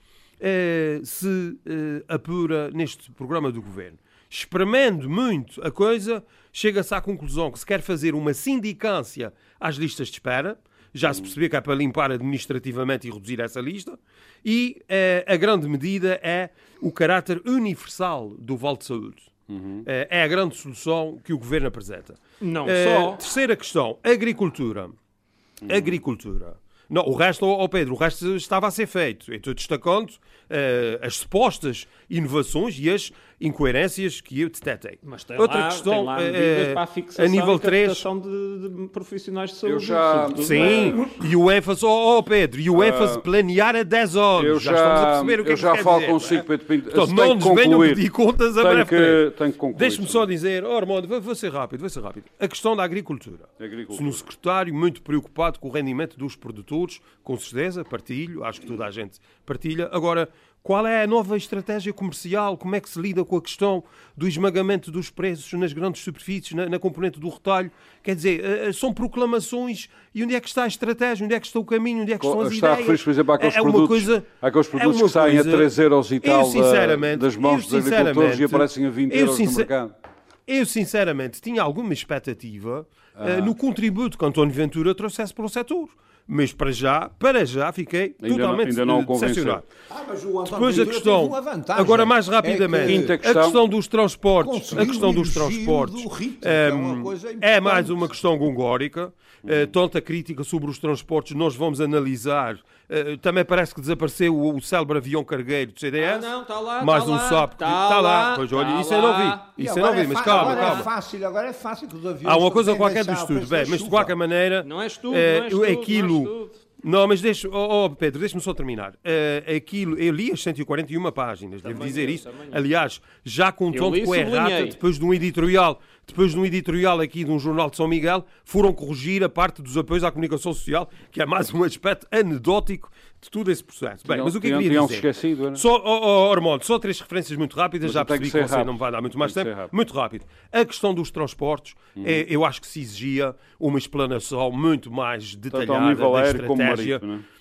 se eh, apura neste programa do governo? Espremendo muito a coisa, chega-se à conclusão que se quer fazer uma sindicância às listas de espera, já se percebeu que é para limpar administrativamente e reduzir essa lista, e eh, a grande medida é o caráter universal do Vale de Saúde. Uhum. É a grande solução que o governo apresenta. Não é, só. Terceira questão: agricultura. Uhum. Agricultura. Não, o resto, oh Pedro, o resto estava a ser feito. estou destacando uh, as supostas inovações e as incoerências que eu detetei. Mas tem Outra lá, questão, tem lá uh, para a fixação a nível 3, de, de, profissionais de saúde. Eu já... Sim, e o ênfase, oh, oh Pedro, e o ênfase uh, planear a 10 horas. Eu já, já estamos a perceber o que eu é que já falo dizer, consigo, é? Pedro Pinto. Então, não nos venham pedir contas a breve que, Deixe-me só dizer, oh, Armando, vou, vou ser rápido, vou ser rápido. A questão da agricultura. agricultura. Senhor secretário, muito preocupado com o rendimento dos produtores, com certeza, partilho, acho que toda a gente partilha. Agora, qual é a nova estratégia comercial? Como é que se lida com a questão do esmagamento dos preços nas grandes superfícies, na, na componente do retalho? Quer dizer, eh, eh, são proclamações e onde é que está a estratégia? Onde é que está o caminho? Onde é que estão as está ideias? Está a por exemplo, àqueles é, é produtos, coisa, àqueles produtos é que saem coisa, a 3 euros e tal da, das mãos dos agricultores e aparecem a 20 euros no mercado. Eu, sinceramente, tinha alguma expectativa ah. uh, no contributo que António Ventura trouxesse para o setor mas para já, para já, fiquei ainda totalmente não, ainda não decepcionado. Ah, Depois a questão, agora mais rapidamente, é que, a questão dos transportes, a questão dos transportes um, é, é, mais uma questão gongórica. Uh, tanta crítica sobre os transportes, nós vamos analisar Uh, também parece que desapareceu o, o célebre avião cargueiro do CDS. Ah, não, está lá. Mais tá um SAP. Está tá, tá lá. Pois olha, tá isso lá. eu não vi. Isso eu não vi, é mas calma, agora é calma. É fácil, agora é fácil que os aviões. Há uma coisa qualquer do estudo, bem, mas de qualquer maneira. Não é estudo, uh, não é estudo, aquilo, não mas deixa, oh, oh Pedro, deixa-me só terminar. Uh, aquilo, eu li as 141 páginas, também devo dizer eu, isso. Aliás, já com um tom de coerrata, depois de um editorial, depois de um editorial aqui de um jornal de São Miguel, foram corrigir a parte dos apoios à comunicação social, que é mais um aspecto anedótico de todo esse processo. Bem, mas o que eu queria dizer? esquecido, era? Só, oh, oh, Armando, só três referências muito rápidas, mas já percebi que, que você não vai dar muito mais tempo. Muito rápido. A questão dos transportes, uhum. é, eu acho que se exigia uma explanação muito mais detalhada da estratégia. Marítimo, é?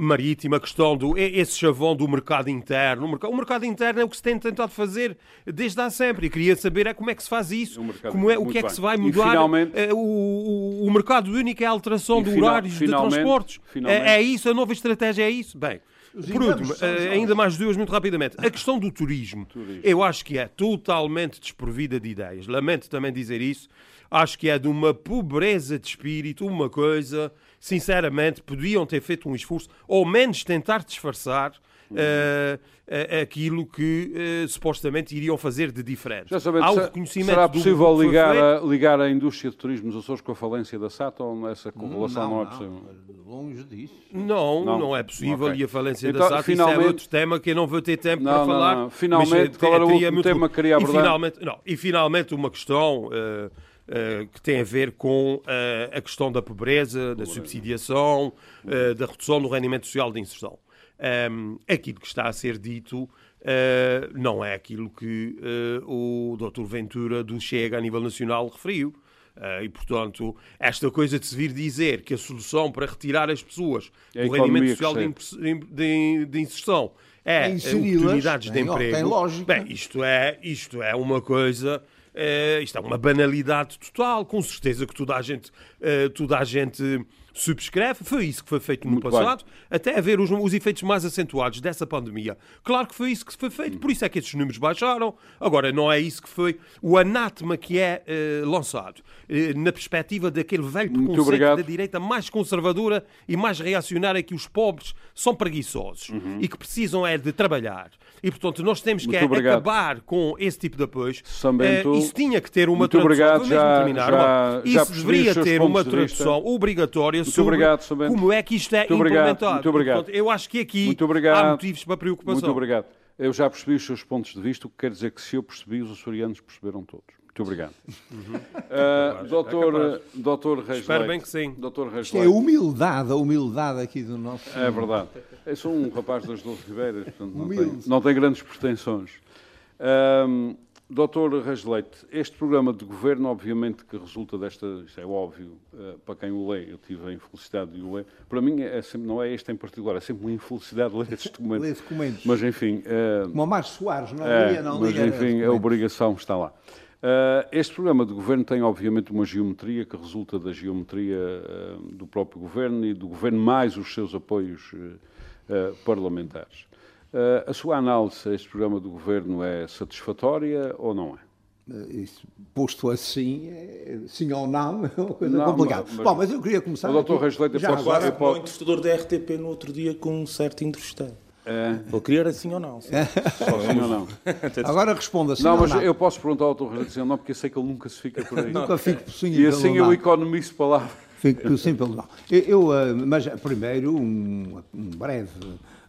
Marítima, a questão do esse chavão do mercado interno. O mercado interno é o que se tem tentado fazer desde há sempre. E queria saber é como é que se faz isso, como é, o que é que se vai mudar. Finalmente, é, o, o, o, mercado único é a alteração de horários de transportes. É, é, isso, a nova estratégia é isso. Bem, por último, eh, ainda mais duas muito rapidamente. A questão do turismo, turismo, eu acho que é totalmente desprovida de ideias. Lamento também dizer isso. Acho que é de uma pobreza de espírito, uma coisa sinceramente, podiam ter feito um esforço, ou menos tentar disfarçar uh, aquilo que uh, supostamente iriam fazer de diferente. Já sabendo, Há o reconhecimento será possível do ligar, a, ligar a indústria de turismo dos Açores com a falência da SATA ou essa correlação não, não, é possível? Não, longe disso. Não, não, não é possível okay. e a falência então, da SATA finalmente... é outro tema que eu não vou ter tempo para falar. Finalmente, qual era o último tema que queria abordar? E finalmente, não, e finalmente uma questão... Uh, que tem a ver com uh, a questão da pobreza, da subsidiação, uh, da redução do rendimento social de inserção. Um, aquilo que está a ser dito não é aquilo que o Dr. Ventura do Chega a nível nacional referiu. e, portanto, esta coisa de se vir dizer que a solução para retirar as pessoas é do rendimento social de, de, de, inserção é, é oportunidades de emprego. Tem lógica. Bem, isto é, isto é uma coisa Uh, isto é uma banalidade total, com certeza que toda a gente, uh, toda a gente subscreve. Foi isso que foi feito no Muito passado, bem. até a ver os, os, efeitos mais acentuados dessa pandemia. Claro que foi isso que foi feito, por isso é que esses números baixaram. Agora, não é isso que foi o anátema que é uh, lançado, uh, na perspectiva daquele velho preconceito da direita mais conservadora e mais reacionária que os pobres são preguiçosos uhum. e que precisam é de trabalhar. E, portanto, nós temos que é acabar com esse tipo de apoios. Uh, isso tinha que ter uma Muito tradução. Obrigado, já, terminar, já, isso já deveria ter uma tradução obrigatória muito sobre obrigado, como é que isto é muito implementado. Muito obrigado. Portanto, eu acho que aqui há motivos para preocupação. Muito obrigado. Eu já percebi os seus pontos de vista, o que quer dizer que se eu percebi, os açorianos perceberam todos. Muito obrigado. (laughs) Uhum. Uh, doutor, é doutor Reis Espero Leite, bem que sim. Doutor Reis Isto é a humildade, a humildade aqui do nosso... É verdade. Eu sou um rapaz das Doze Ribeiras, portanto não tem, não tem grandes pretensões. Um, Doutor Reis Leite, este programa de governo, obviamente, que resulta desta, isto é óbvio, uh, para quem o lê, eu tive a infelicidade de o ler, para mim é sempre, não é este em particular, é sempre uma infelicidade ler estes (laughs) documentos. ler documentos. Mas enfim... Uh, Como Mário Soares, não é, lia, não Mas enfim, a obrigação está lá. Uh, este programa de governo tem, obviamente, uma geometria que resulta da geometria uh, do próprio governo e do governo mais os seus apoios uh, parlamentares. A sua análise a este programa do governo é satisfatória ou não é? Isso, posto assim, é, sim ou não, (laughs) é uma coisa não, complicada. Mas, Bom, mas eu queria começar. O doutor Reis Leite já pode, agora, pode... o entrevistador da RTP no outro dia com um certo interessado. É. Vou querer assim ou não. Sim. Só sim ou não. (laughs) Agora responda assim não, mas não. eu posso perguntar ao Dr. assim ou não, porque eu sei que ele nunca se fica por aí. (laughs) Nunca fico por sim E assim eu economizo palavras. Fico por sim pelo não. Eu, eu, eh, mas primeiro um, um breve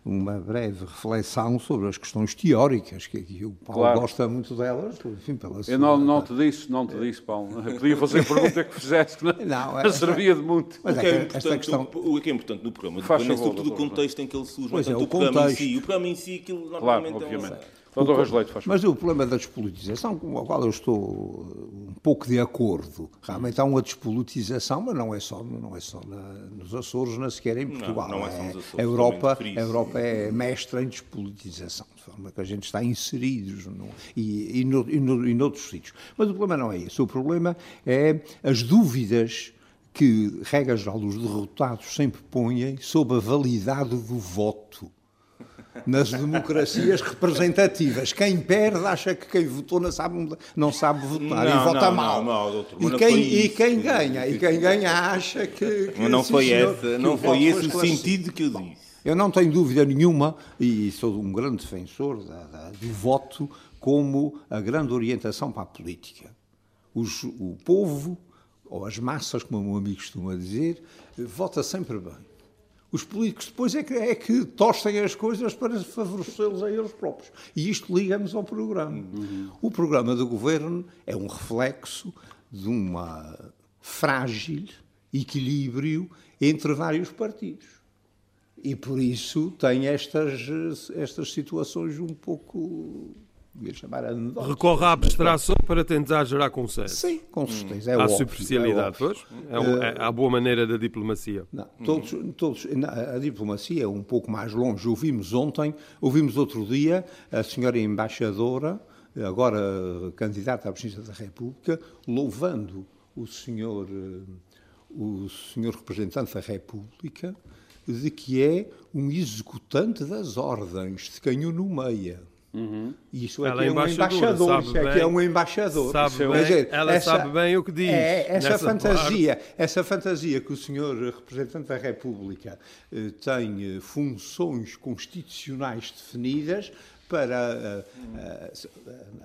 uma breve reflexão sobre as questões teóricas, que, que o Paulo claro. gosta muito delas, enfim, pela Eu não, não te disse, não te disse, Paulo. Eu podia fazer a pergunta que fizesse, que não, (laughs) não é, servia de muito. Mas o, que é, é importante, questão... o, o que é importante no programa, Faz é sobretudo o contexto em que ele surge, pois é, o, o programa em si. O programa em si, aquilo normalmente claro, obviamente. é um... Doutor faz Mas o problema da despolitização, com o qual eu estou um pouco de acordo, realmente há uma despolitização, mas não é só, não é só na, nos Açores, nem sequer em Portugal. Não, não é só nos Açores, a Europa, a Europa é mestra em despolitização, de forma que a gente está inseridos no, e, e, no, e, no, e noutros sítios. Mas o problema não é esse, o problema é as dúvidas que, regra geral, os derrotados sempre põem sobre a validade do voto nas democracias representativas. Quem perde acha que quem votou não sabe, não sabe votar não, e vota não, mal. Não, doutor, e, quem, e quem ganha? E quem ganha acha que. que não foi, senhor, esse, não foi esse o sentido que eu disse. Eu não tenho dúvida nenhuma, e sou um grande defensor da, da, do voto como a grande orientação para a política. Os, o povo, ou as massas, como o meu amigo costuma dizer, vota sempre bem. Os políticos depois é que, é que tostem as coisas para favorecê-los a eles próprios. E isto ligamos ao programa. Uhum. O programa do governo é um reflexo de uma frágil equilíbrio entre vários partidos. E por isso tem estas, estas situações um pouco ia chamar anedóticas. Recorre à abstração para tentar gerar consenso. Sim, com certeza. É à óbvio, superficialidade, é pois. É, um, é, a boa maneira da diplomacia. Não, todos, todos, a diplomacia é um pouco mais longe. Ouvimos ontem, ouvimos outro dia a senhora embaixadora, agora candidata à presidência da República, louvando o senhor, o senhor representante da República de que é um executante das ordens de quem o nomeia. Uhum. Isso é, que é um embaixador, isso é que é um embaixador. Sabe bem, dizer, ela essa, sabe bem o que diz. É, essa fantasia, parte. essa fantasia que o senhor representante da República eh, tem eh, funções constitucionais definidas, para a,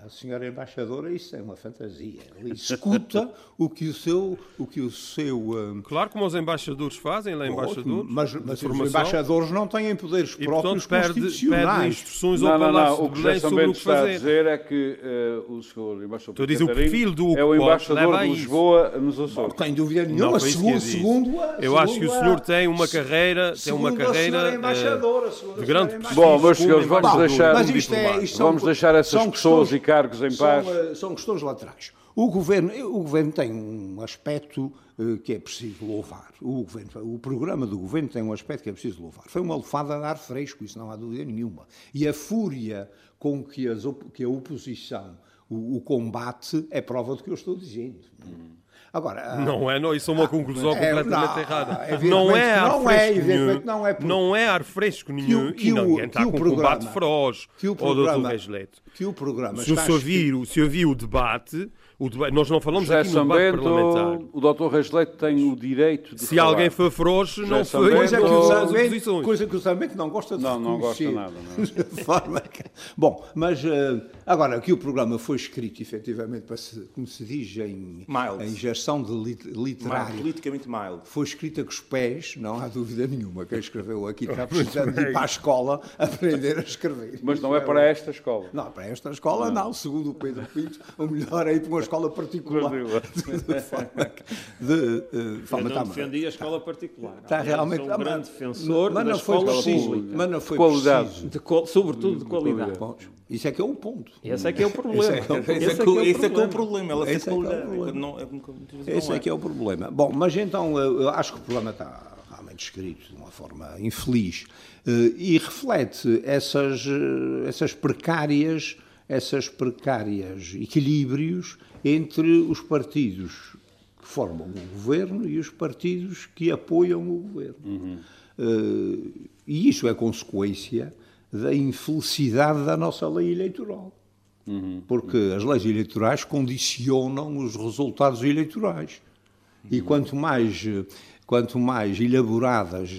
a, a, senhora embaixadora isso é uma fantasia. Ele escuta (laughs) o que o seu, o que o seu. Um... Claro, como os embaixadores fazem, é embaixador. Mas, mas os embaixadores não têm poderes e, próprios portanto, constitucionais. Perde instruções não, ao não, não. O que José sobre o que está a dizer é que uh, o senhor embaixador. Estou a dizer o perfil do é o embaixador de Lisboa nos Açores. Não tem dúvida nenhuma. Não, segundo, segundo a, Eu acho que o senhor tem uma carreira, tem uma carreira uh, de grande Bom, meus senhores, vamos deixar. Isto é, isto Vamos deixar essas pessoas e cargos em paz. São, eh, são questões laterais. O governo, o governo tem um aspecto uh, que é preciso louvar. O, governo, o programa do governo tem um aspecto que é preciso louvar. Foi uma lufada de ar fresco, isso não há dúvida nenhuma. E a fúria com que, as, que a oposição o, o, combate é prova do que eu estou dizendo. Hum. Agora, não é, não, isso é uma conclusão é, completamente não, errada. Não é ar não é, fresco é, nenhum. Não é, por... não é ar fresco nenhum que, que e ninguém está com programa, combate feroz que o programa, ao Dr. Reis Leite. Que o programa se, se, ouvir, se ouvir o debate, O debate, nós não falamos José aqui no debate Sambento, parlamentar. o Dr. Reis Leite tem o direito de Se falar. alguém foi frouxo, não José foi Sambento- Coisa que, o coisa que o Zambento não gosta de Não, não gosta nada, não. (laughs) Forma que- Bom, mas eh, agora que o programa foi escrito efetivamente para se, como se diz em, Mild. em gestão de lit, Mild, literário, politicamente mild. foi escrita com os pés, não há dúvida nenhuma. Quem escreveu aqui está (laughs) precisando de ir para a escola (laughs) aprender a escrever. Mas não é para esta escola. Não, para esta escola não. Segundo o Pedro Pinto, o melhor é ir para uma escola particular. (laughs) De forma que- de, eh, de Eu não defendi a escola particular. Está realmente. Sou um Ah, grande defensor mas da não foi preciso. pública. Mas não foi Qualidade. preciso. De sobretudo de qualidade. Bom, isso é que é o ponto. Esse é que é o problema. Esse é que é o- Esse é, Esse que, esse é que é o problema. Ela Esse ser é que é o problema. É, vezes Esse é que é o problema. Bom, mas então eu acho que o problema está realmente escrito de uma forma infeliz eh, e reflete essas, eh, essas precárias, essas precárias equilíbrios entre os partidos que formam o governo e os partidos que apoiam o governo. Eh, e isso é consequência da infelicidade da nossa lei eleitoral. Porque as leis eleitorais condicionam os resultados eleitorais. E quanto mais, quanto mais elaboradas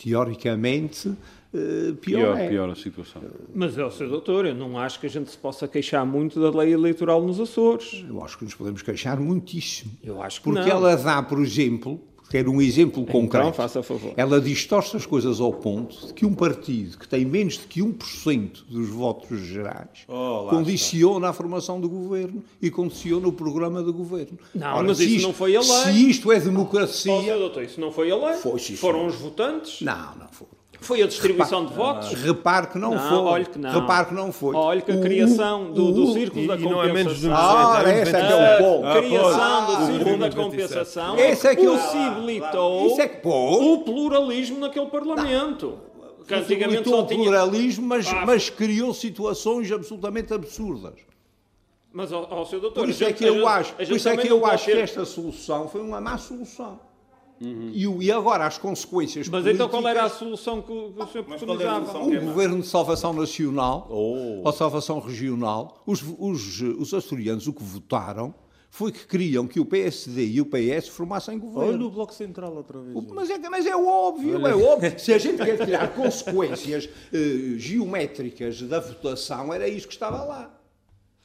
teoricamente, eh, pior, Pior, é. pior a situação. Mas, ó, Sr. Doutor, eu não acho que a gente se possa queixar muito da lei eleitoral nos Açores. Eu acho que nos podemos queixar muitíssimo. Eu acho que Porque não. ela dá, por exemplo, quero um exemplo concreto. Então, faça favor. Ela distorce as coisas ao ponto de que um partido que tem menos de que 1% dos votos gerais Oh, condiciona a formação do governo e condiciona o programa do governo. Não, mas isso se não foi a lei. Se isto é democracia. Sr. Doutor, isso não foi a lei. Foi, sim, Foram os votantes. Não, não foi. Foi a distribuição de votos. Repare que não, Não, foi. olhe que não. Repare que não foi. Olha que a O- criação o- do, do círculo e- da e não é menos de compensação. um Ah, esse é que é o A ponto. criação do Ah, círculo da 97. compensação Esse é que possibilitou é que o pluralismo naquele Parlamento. Que antigamente só o tinha. pluralismo, mas, Ah, mas criou situações absolutamente absurdas. Mas, ó, ó, Sr. Doutor, Por a isso é que a eu acho, a por isso é que não eu acho que esta solução foi uma má solução. E, o- e agora as consequências Mas então qual era a políticas- solução que, que o senhor preconizava? o governo de salvação nacional Oh. ou salvação regional, os, os, os açorianos o que votaram foi que queriam que o PSD e o PS formassem Olha governo. o Bloco Central outra vez. Mas é, mas é óbvio, é óbvio. Se a gente quer tirar consequências eh, geométricas da votação, era isso que estava lá.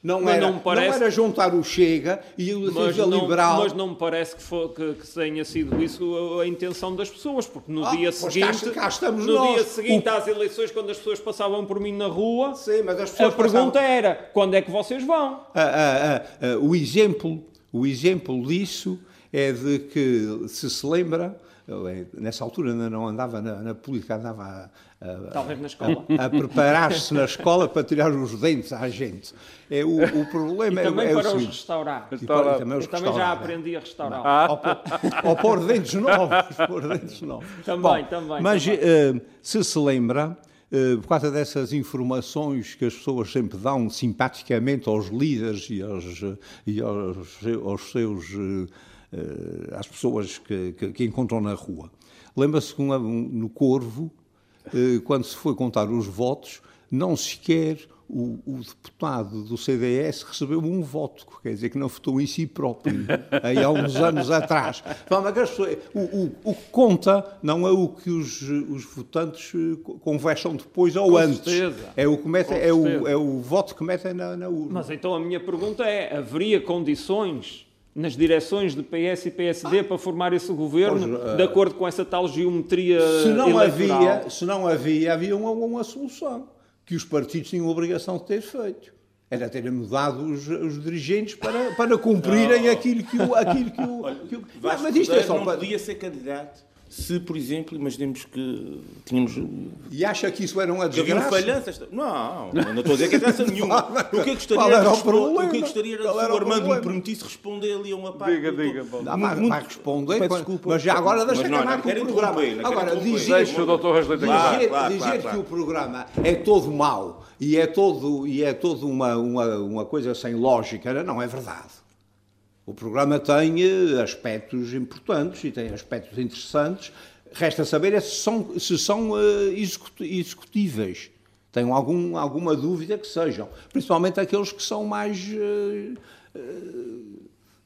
Não, Mas era, não parece- era juntar o Chega e o não, Liberal. mas não me parece que, que- que tenha sido isso a, a intenção das pessoas, porque no Ah, dia pois cá- seguinte, cá estamos no nós. dia seguinte O- às eleições, quando as pessoas passavam por mim na rua, Sim, mas as a pessoas pergunta passavam- era: quando é que vocês vão? Ah, ah, ah, ah, o, exemplo, o exemplo disso é de que, se se lembra, eh, nessa altura ainda não andava na, na política, andava a, a- Talvez na escola. a preparar-se na escola para tirar os dentes à gente. É, o, o problema E é, também é o para os restaurar. E para- e também os Eu também já aprendi a restaurar. Ou pôr, ou pôr dentes novos. (laughs) pôr dentes novos. Também, também, Mas também. eh, se se lembra, eh, por causa dessas informações que as pessoas sempre dão simpaticamente aos líderes e aos, eh, e aos, aos seus. às pessoas que, que- que encontram na rua. Lembra-se que um- no Corvo, quando se foi contar os votos, não sequer o, o deputado do CDS recebeu um voto, quer dizer que não votou em si próprio, (laughs) aí há uns anos atrás. O, o- o que conta não é o que os, os votantes eh, co- conversam depois ou Com antes. certeza. É o, que metem, Com é, o, é o voto que metem na, na urna. Mas então a minha pergunta é: haveria condições nas direções de PS e PSD para formar esse governo Pois, de acordo com essa tal geometria se não eleitoral? havia, se não havia, havia uma, uma solução que os partidos tinham a obrigação de ter feito. Era terem mudado os, os dirigentes para, para cumprirem (laughs) aquilo que o. Aquilo que o, que o- Vasco mas isto é só não para. podia ser candidato se, por exemplo, imaginemos que tínhamos E acha que isso era uma que havia um desgraça? falhanças. Não, não estou a dizer que é graça (laughs) nenhuma. O que eu gostaria Qual era o de responder- problema? o que eu gostaria era se o Armando me permitisse responder ali a uma parte. Diga, diga, Paulo. Não, vai, Muito- vai responder, quando- desculpa. mas já agora deixa Mas não, acabar não, com o programa. Agora, dizer, Deixa o Leite Claro, dizer, claro, dizer claro, que claro. o programa é todo mau e é todo, e é todo uma, uma, uma coisa sem lógica, não é verdade. O programa tem eh, aspectos importantes e tem aspectos interessantes. Resta saber é se são, se são eh, execut- executíveis. Tenho algum, alguma dúvida que sejam. Principalmente aqueles que são mais. eh,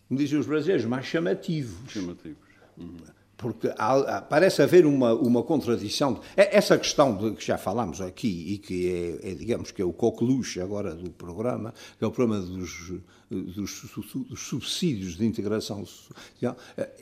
como dizem os brasileiros, mais chamativos. Chamativos. Uhum. Porque há, parece haver uma, uma contradição. É, essa questão de que já falámos aqui e que é, é, digamos, que é o coqueluche agora do programa, que é o problema dos, dos, dos subsídios de integração social,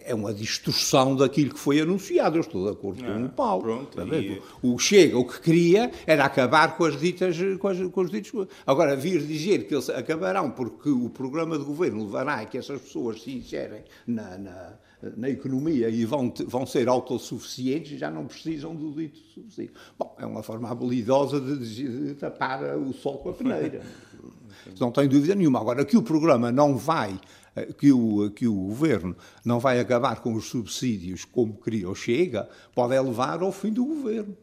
é uma distorção daquilo que foi anunciado. Eu estou de acordo com o Paulo. Pronto, e... O Chega, o que queria era acabar com as ditas, com, as, com os ditos. Agora, vir dizer que eles acabarão porque o programa de governo levará a que essas pessoas se inserem na, na na economia e vão, vão ser autossuficientes, já não precisam do dito subsídio. Bom, é uma forma habilidosa de, de tapar o sol com a peneira. não tem dúvida nenhuma. Agora, que o programa não vai, eh, que o, que o governo não vai acabar com os subsídios como queria ou chega, pode levar ao fim do governo.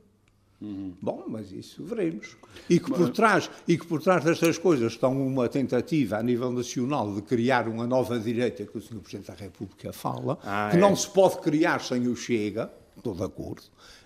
Uhum. Bom, mas isso veremos. E que, por trás, e que por trás destas coisas estão uma tentativa a nível nacional de criar uma nova direita que o Sr. Presidente da República fala, ah, que é. não se pode criar sem o Chega, estou de acordo.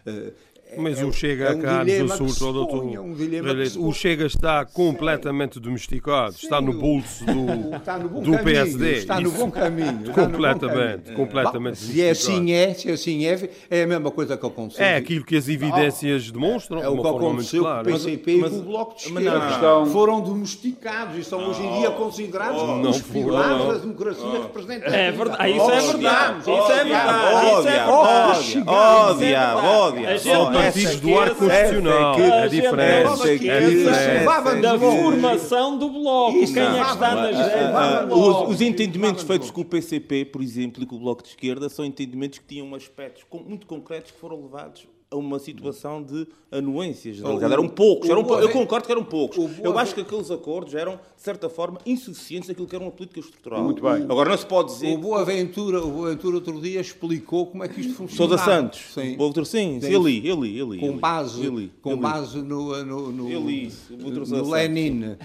Uh, mas é, o Chega é um cá nos Açores, doutor, é um o Chega está completamente Sim. domesticado, Sim. está no bolso do, está no do caminho, PSD. Está no bom caminho. completamente, caminho. completamente Bom, Se é assim é, se assim é, é a mesma coisa que aconteceu. É aquilo que as evidências oh, demonstram. É o que aconteceu com o PCP mas, e com o Bloco de Esquerda. Questão... Foram domesticados e são hoje em dia considerados oh, os pilares da democracia oh. representativa. É verdade, isso é verdade. Isso é verdade. É verdade. Ódia, ódia, partidos do ar constitucional. É diferente. É diferente. Da formação do Bloco. Quem é que está nas Os entendimentos feitos com o PCP, por exemplo, e com o Bloco de Esquerda, são entendimentos que tinham aspectos muito concretos que foram levados a uma situação de anuências generalizadas. Eram poucos, eram eu concordo que eram poucos. Eu acho que aqueles acordos eram, de certa forma, insuficientes daquilo que era uma política estrutural. Muito bem. Agora não se pode dizer... O Boaventura, o Boaventura outro dia explicou como é que isto funcionava. Sousa Santos. Sim. Outro, sim, sim. Eu li, eu li, eu li. Com base, eu li, com base no, no, no, no Lenin.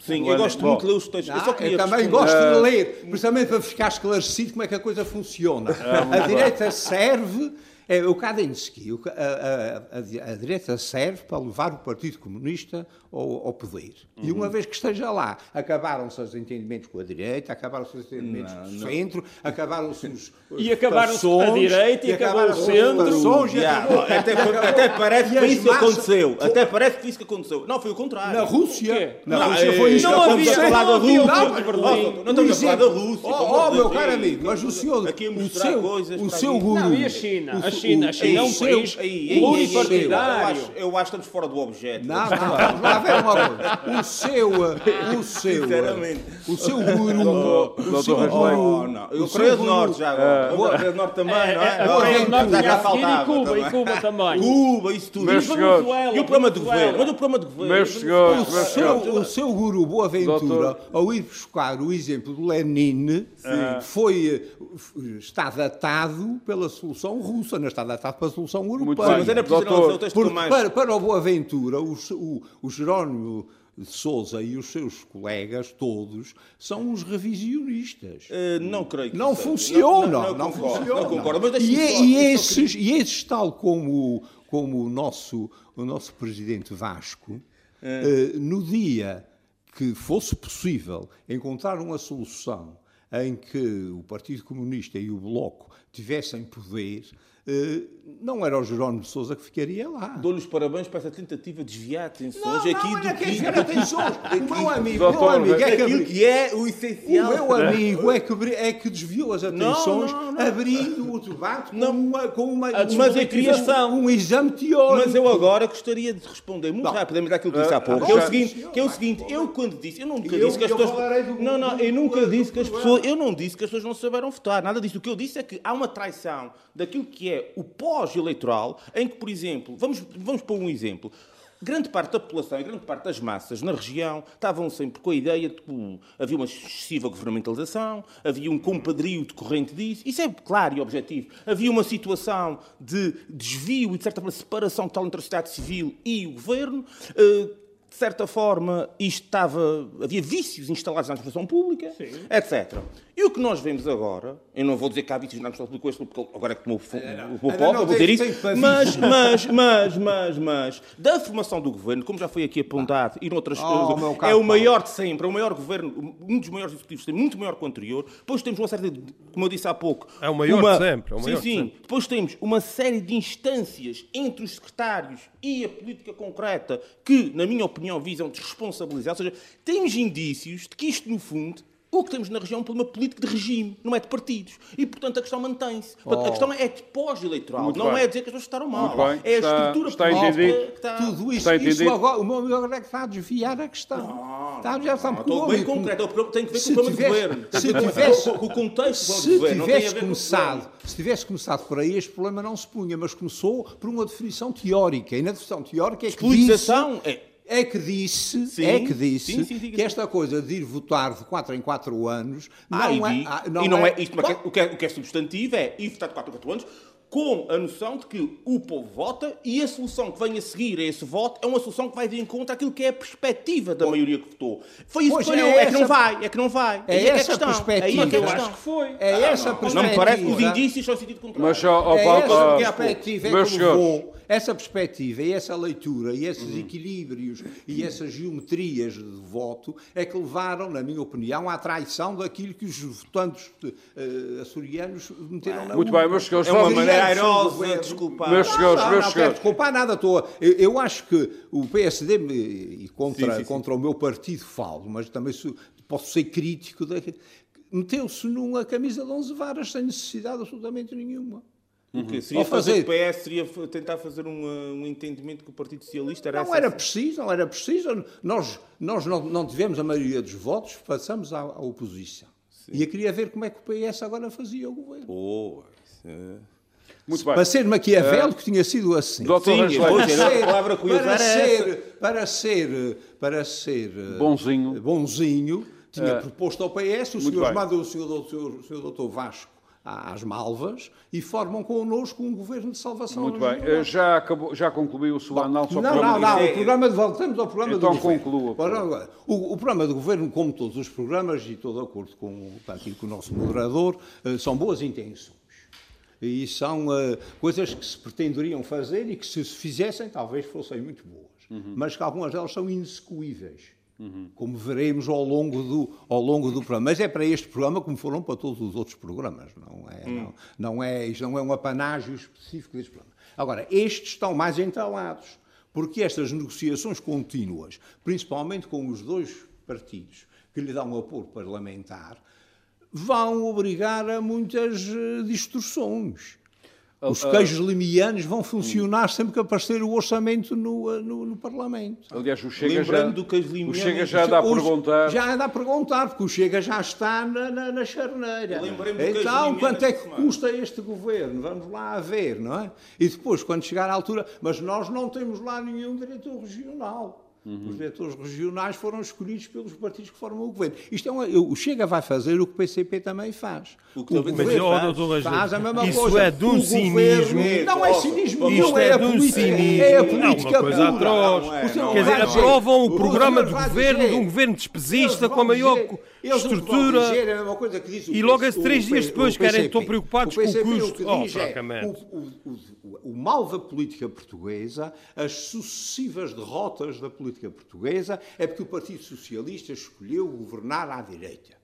Sim, (laughs) eu gosto muito de ler os textos. eu, ah, eu também gosto de ler, precisamente para ficar esclarecido como é que a coisa funciona. Ah, a direita serve é, o Kadensky, a, a, a, a, direita serve para levar o Partido Comunista ao, ao poder. Uhum. E uma vez que esteja lá, acabaram-se os entendimentos com a direita, acabaram-se os entendimentos não, do centro, acabaram-se os, (laughs) E acabaram-se a direita e, e acabou o centro. E acabou, até, até parece que isso massa... aconteceu. Até parece que isso que aconteceu. Não, foi o contrário. Na Rússia. Na não, Rússia foi isso não que aconteceu. Não havia Berlim. Não estamos a falar da Rússia. Oh, meu caro amigo, mas o senhor, o seu guru... Não, e a China? A China, a China é um país pluripartidário. Eu acho que estamos fora do objeto. Não, não, não, ver uma coisa. O seu, o seu, Sinceramente. o seu guru, o seu guru, não. Eu Coreia do Norte já agora. O Coreia do Norte também, não é? Coreia do Norte já faltava. E Cuba, e Cuba também. Cuba, isso tudo. E o problema do governo? Mas o problema do governo? Meus senhores, o seu guru Boaventura, ao ir buscar o exemplo do Lenin, foi, está datado pela solução russa, está datado pela solução europeia. Mas era preciso para, para o Boaventura, o, o, o Jerónimo de Souza e os seus colegas todos são os revisionistas. Uh, não creio que não funciona, não, não, não, não concordo, funciona. Não concordo, mas e, e, esses, e esses tal como como o nosso o nosso presidente Vasco, uh, no dia que fosse possível encontrar uma solução em que o Partido Comunista e o Bloco tivessem poder, não era o Jerónimo de Sousa que ficaria lá. Dou-lhe os parabéns para essa tentativa de desviar atenções não, aqui não, do é que desviar atenções. O meu amigo, meu amigo é que, aquilo que é o essencial. O meu amigo é que, é que desviou as atenções não, não, abrindo o debate com uma, com uma, a mas a criação. Um, um exame teórico. Mas eu agora gostaria de responder muito rapidamente àquilo que disse há pouco. Que é o seguinte, que é o seguinte, eu quando disse, eu nunca disse que as pessoas Não, não, eu nunca disse que as pessoas, eu não disse que as pessoas não souberam votar, nada disso. O que eu disse é que há uma traição daquilo que é o pós-eleitoral, em que, por exemplo, vamos, vamos pôr um exemplo. Grande parte da população e grande parte das massas na região estavam sempre com a ideia de que havia uma excessiva governamentalização, havia um compadrio decorrente disso. Isso é claro e objetivo. Havia uma situação de desvio e, de certa forma, separação total entre a sociedade civil e o governo. Uh, de certa forma, isto estava, havia vícios instalados na administração pública, Sim. etc. E o que nós vemos agora, eu não vou dizer que há vícios na administração pública, porque agora é que tomou o povo, vou dizer isso, mas, mas, mas, mas, mas, da formação do governo, como já foi aqui apontado, e noutras oh, coisas, é o maior de sempre, é o maior governo, um dos maiores executivos, tem muito maior que o anterior. Depois temos uma série de, como eu disse há pouco... É o maior uma, de sempre. É o maior sim, sim. Sempre. Depois temos uma série de instâncias entre os secretários e a política concreta que, na minha opinião, visam desresponsabilizar. Ou seja, temos indícios de que isto, no fundo, o que temos na região é um problema político de regime, não é de partidos. E, portanto, a questão mantém-se. Oh. A questão é de pós-eleitoral, não bem. é dizer que as pessoas estaram mal. É a está, estrutura está política que está... Tudo isso, está isso agora, o meu amigo agora é que está a desviar a questão. Não, está a desviar questão. Estou bem concreto, tem que ver com o problema tivesse, do governo. Se tivesse, com o contexto se do governo. Tivesse começado, se tivesse começado por aí, este problema não se punha, mas começou por uma definição teórica. E na definição teórica é que disse... É é que disse, sim, é que, disse sim, sim, que esta coisa de ir votar de 4 em 4 anos ah, não, é, ah, não, e não é, é isto, o, que é, o que é substantivo é ir votar de 4 em 4 anos com a noção de que o povo vota e a solução que vem a seguir a esse voto é uma solução que vai de encontro àquilo que é a perspectiva da maioria que votou. Foi isso pois que falhou. É, é, que não vai, é que não vai. É, é essa a perspectiva. É que eu acho que foi. É ah, essa não, perspectiva. Não me parece que os indícios são sentido contrário. Mas, ó, ó, é essa perspectiva é que levou essa perspectiva e essa leitura e esses uhum. equilíbrios e essas geometrias de voto é que levaram, na minha opinião, à traição daquilo que os votantes uh, açorianos meteram na Muito bem, meus senhores, é uma maneira airosa de desculpar. Meus senhores, não, meus não, senhores. Não desculpar nada, estou eu, eu, acho que o PSD, e contra, sim, sim, contra sim. o meu partido falo, mas também sou, posso ser crítico, meteu-se numa camisa de 11 varas sem necessidade absolutamente nenhuma. Uhum. Seria fazer... fazer o PS seria tentar fazer um, um entendimento que o Partido Socialista era Não era preciso, não era preciso. Nós, nós não, não tivemos a maioria dos votos, passamos à, à oposição. Sim. E eu queria ver como é que o PS agora fazia o governo. Oh, é... Muito bem. Para ser maquiavélico, uh, tinha sido assim. Doutor Sim, para, ser, palavra para, ser, para ser, para ser bonzinho, bonzinho tinha uh, proposto ao PS, o senhor manda o senhor, o senhor, o senhor doutor Vasco às Malvas e formam connosco um governo de salvação. Muito bem. Eh, já, acabou, já concluiu o seu análise ao não, programa? Não, não, não. O programa de, voltamos ao programa então do governo. conclua. O, o programa do governo, como todos os programas, e estou de acordo com o nosso moderador, eh, são boas intenções. E são uh, coisas que se pretenderiam fazer e que, se se fizessem, talvez fossem muito boas. Uhum. Mas que algumas delas são inexecuíveis. Uhum. Como veremos ao longo, do, ao longo do programa. Mas é para este programa como foram para todos os outros programas. Não é, uhum. não, não, é, isto não é um apanágio específico deste programa. Agora, estes estão mais entalados, porque estas negociações contínuas, principalmente com os dois partidos que lhe dão apoio parlamentar, vão obrigar a muitas eh, distorções. Os uh, queijos limianos vão funcionar sempre que aparecer o orçamento no, uh, no, no Parlamento. Aliás, o Chega Lembrando já, do queijo limiano, o Chega já anda a perguntar... Já anda a perguntar, porque o Chega já está na, na, na charneira. Então, quanto é que custa este governo? Vamos lá a ver, não é? E depois, quando chegar à altura... Mas nós não temos lá nenhum diretor regional. Uhum. Os diretores regionais foram escolhidos pelos partidos que formam o governo. Isto é uma, o Chega vai fazer o que o PCP também faz. O que o governo faz, doutor, faz a mesma isso coisa. é de um cinismo. Não é cinismo, não é, é a política. É a política não, uma coisa atroz. Quer dizer, aprovam o programa de governo de um governo despesista com a maior estrutura. E logo a três dias depois querem, estão preocupados com o custo. Oh, o mal da política portuguesa, as sucessivas derrotas da política portuguesa, é porque o Partido Socialista escolheu governar à direita.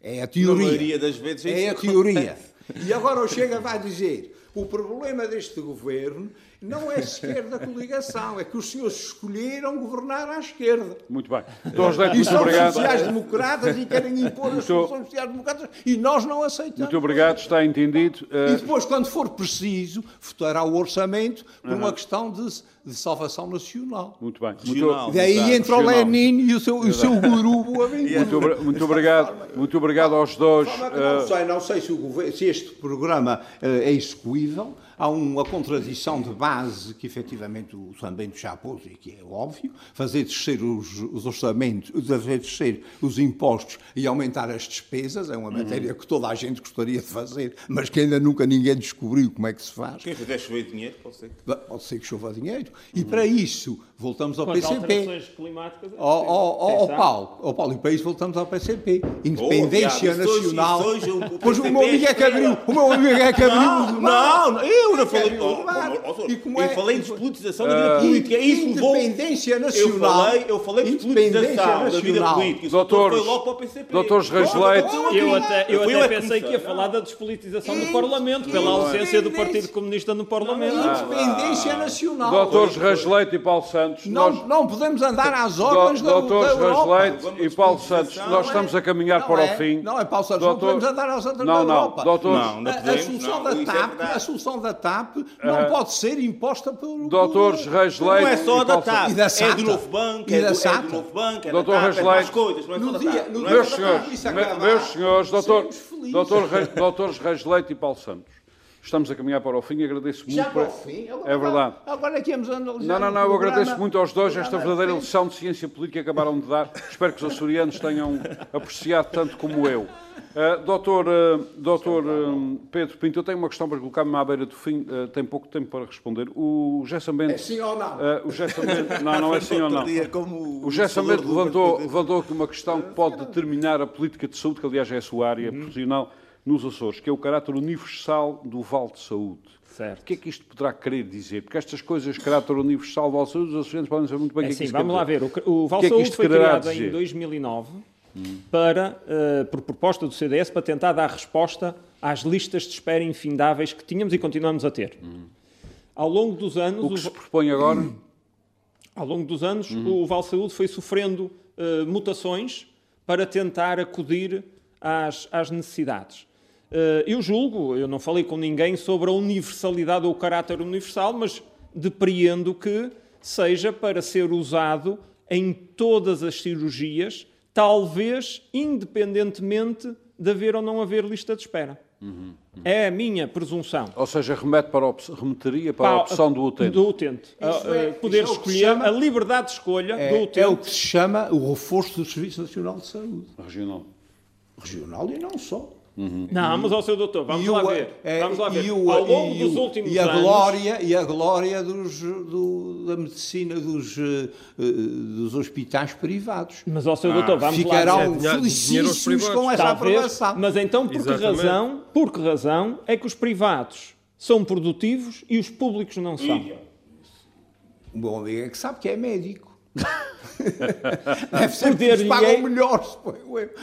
É a teoria. Na maioria das vezes é, a teoria. E agora o Chega vai dizer: o problema deste governo não é sequer da coligação, é que os senhores escolheram governar à esquerda. Muito bem. Então, José, muito e são obrigado. sociais-democratas e querem impor as soluções sociais-democratas e nós não aceitamos. Muito obrigado, está entendido. E depois, quando for preciso, votará o orçamento por uhum. uma questão de, de, salvação nacional. Muito bem. Regional, muito... Daí entra o Lenin e o seu, o seu guru muito, muito obrigado. Muito obrigado aos dois. Não sei, não sei se, o governo, se este programa uh, é execuível, há uma contradição de base que efetivamente o Sambento já pôs e que é óbvio, fazer descer os, os orçamentos, fazer descer os impostos e aumentar as despesas, é uma Uhum. matéria que toda a gente gostaria de fazer, mas que ainda nunca ninguém descobriu como é que se faz. Quem fizer chover dinheiro, pode ser. Pode ser que chova dinheiro. E para isso, voltamos ao Com as PCP. alterações climáticas. é ó, sabe? Paulo, ó, Paulo, e para isso voltamos ao PCP. Independência Oh, isso hoje- Nacional. isso hoje pois o meu amigo é que abriu, o meu amigo é que abriu Não, não, eu não É falei. Oh, oh, oh, E como eu é- falei de despolitização da vida política. Isso levou. Independência Eu nacional. falei, eu falei de Independência despolitização da vida nacional. política. Isso Doutores, foi logo para o PCP. doutores Reis Leite. então Eu até, eu até é pensei que ia falar da despolitização do Parlamento, pela ausência do Partido Comunista no Parlamento. Independência nacional. Doutores Reis Leite e Paulo Santos, nós, Não, não podemos andar às ordens Do- da, da Doutores Europa. Reis Leite e Paulo Santos, nós estamos a caminhar Não para é, o fim. Não é, Paulo Santos, Doutor- não podemos andar às ordens Não, da não, Europa. doutores- Não, não A- a, podemos, solução não, da é TAP, verdade. a solução da TAP não pode ser imposta pelo Doutores Reis Leite Não é só da. TAP, E da é SATA. do Novo Banco, E é da do, é do Novo Banco, é da Doutor TAP, é Leite. coisas, não é só da TAP. não é Meus da senhores, meus senhores, (laughs) doutores Reis Leite e Paulo Santos, estamos a caminhar para o fim e agradeço muito. Já para o fim? É verdade. Agora aqui vamos analisar Não, não, não, eu programa. agradeço muito aos dois esta verdadeira feito. lição de ciência política que acabaram de dar. Espero que os açorianos tenham apreciado tanto como eu. Uh, doutor uh, doutor uh, Pedro Pinto, eu tenho uma questão para colocar-me à beira do fim, uh, tem pouco tempo para responder. O Gerson É Mendes... sim ou não? Uh, o Gerson Mendes... (laughs) Não, não é sim ou não. O Gerson do- levantou, levantou aqui uma questão que pode determinar a política de saúde, que aliás é a sua área profissional, nos Açores, que é o caráter universal do Vale de Saúde. Certo. O que é que isto poderá querer dizer? Porque estas coisas de caráter universal do Vale de Saúde, os açorianos podem saber muito bem o É que é que assim, isto vamos lá ver. O, o Val que é Saúde isto foi criado em 2009 para, eh, por proposta do CDS para tentar dar resposta às listas de espera infindáveis que tínhamos e continuamos a ter. Ao longo dos anos, O que o- se propõe agora... (clears throat) ao longo dos anos, Uhum. o Val Saúde foi sofrendo eh, mutações para tentar acudir às, às necessidades. Eh, eu julgo, eu não falei com ninguém sobre a universalidade ou o caráter universal, mas depreendo que seja para ser usado em todas as cirurgias, talvez independentemente de haver ou não haver lista de espera. Uhum. É a minha presunção. Ou seja, remete para a op- remeteria para a opção do utente. Do utente. Isso A- é- a poder é escolher chama- a liberdade de escolha do É, utente. é o que se chama o reforço do Serviço Nacional de Saúde. Regional. Regional e não só. Não, mas ao seu doutor, vamos E lá o- ver. é, vamos lá ver. e o- Ao longo e dos o- últimos e a anos. glória E a glória dos, do- da medicina dos, eh, eh, dos hospitais privados. Mas ao seu doutor, vamos lá Ficarão ver. Dinheiro- dinheiro aos felicíssimos com essa Talvez, aprovação. mas então por que, razão, por que razão é que os privados são produtivos e os públicos não são? O meu amigo é que sabe que é médico. (laughs) Deve ser eles pagam melhor.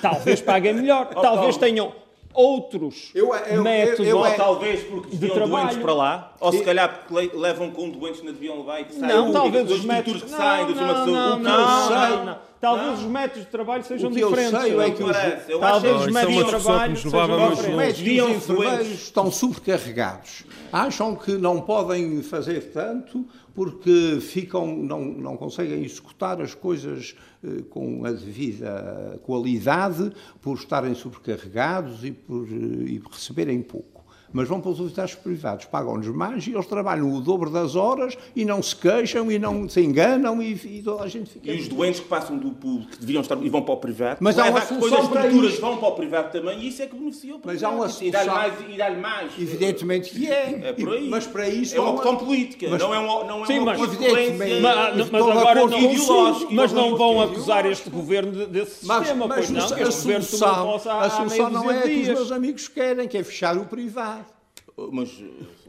Talvez paguem melhor, (laughs) talvez tenham outros Eu- eu- métodos. eu- Ou é- talvez porque de trabalho. doentes para lá, ou se calhar porque le- levam com doentes que não deviam levar e que saem Não, talvez os métodos que saem não, saúde. não, O que não, eu não, sei- não, não. É Não que os- parece. Eu Talvez acho os que Isso é uma métodos de discussão que trabalho nos sejam levava muito Os diferentes. longe. médicos e Deviam os enfermeiros doentes. estão sobrecarregados. Acham que não podem fazer tanto porque ficam, não, não conseguem executar as coisas eh, com a devida qualidade por estarem sobrecarregados e por eh, e receberem pouco. Mas vão para os hospitais privados, pagam-nos mais e eles trabalham o dobro das horas e não se queixam e não se enganam e, e toda a gente fica... E os doentes que passam do público, que deviam estar e vão para o privado, Mas há leva uma depois solução as estruturas vão para o privado também e isso é que beneficia o privado. Mas há uma E solução. mais. E dá-lhe mais. Evidentemente que é. É por aí. Mas para isso é uma questão política, mas- não é uma, não é Sim, uma mas-. Evidentemente. Mas, mas agora não, consigo. mas não vão Ideológico. acusar este governo de- desse Mas, sistema, mas pois não, que este governo posse há, a solução não é que os meus amigos querem, que é fechar o privado. Mas,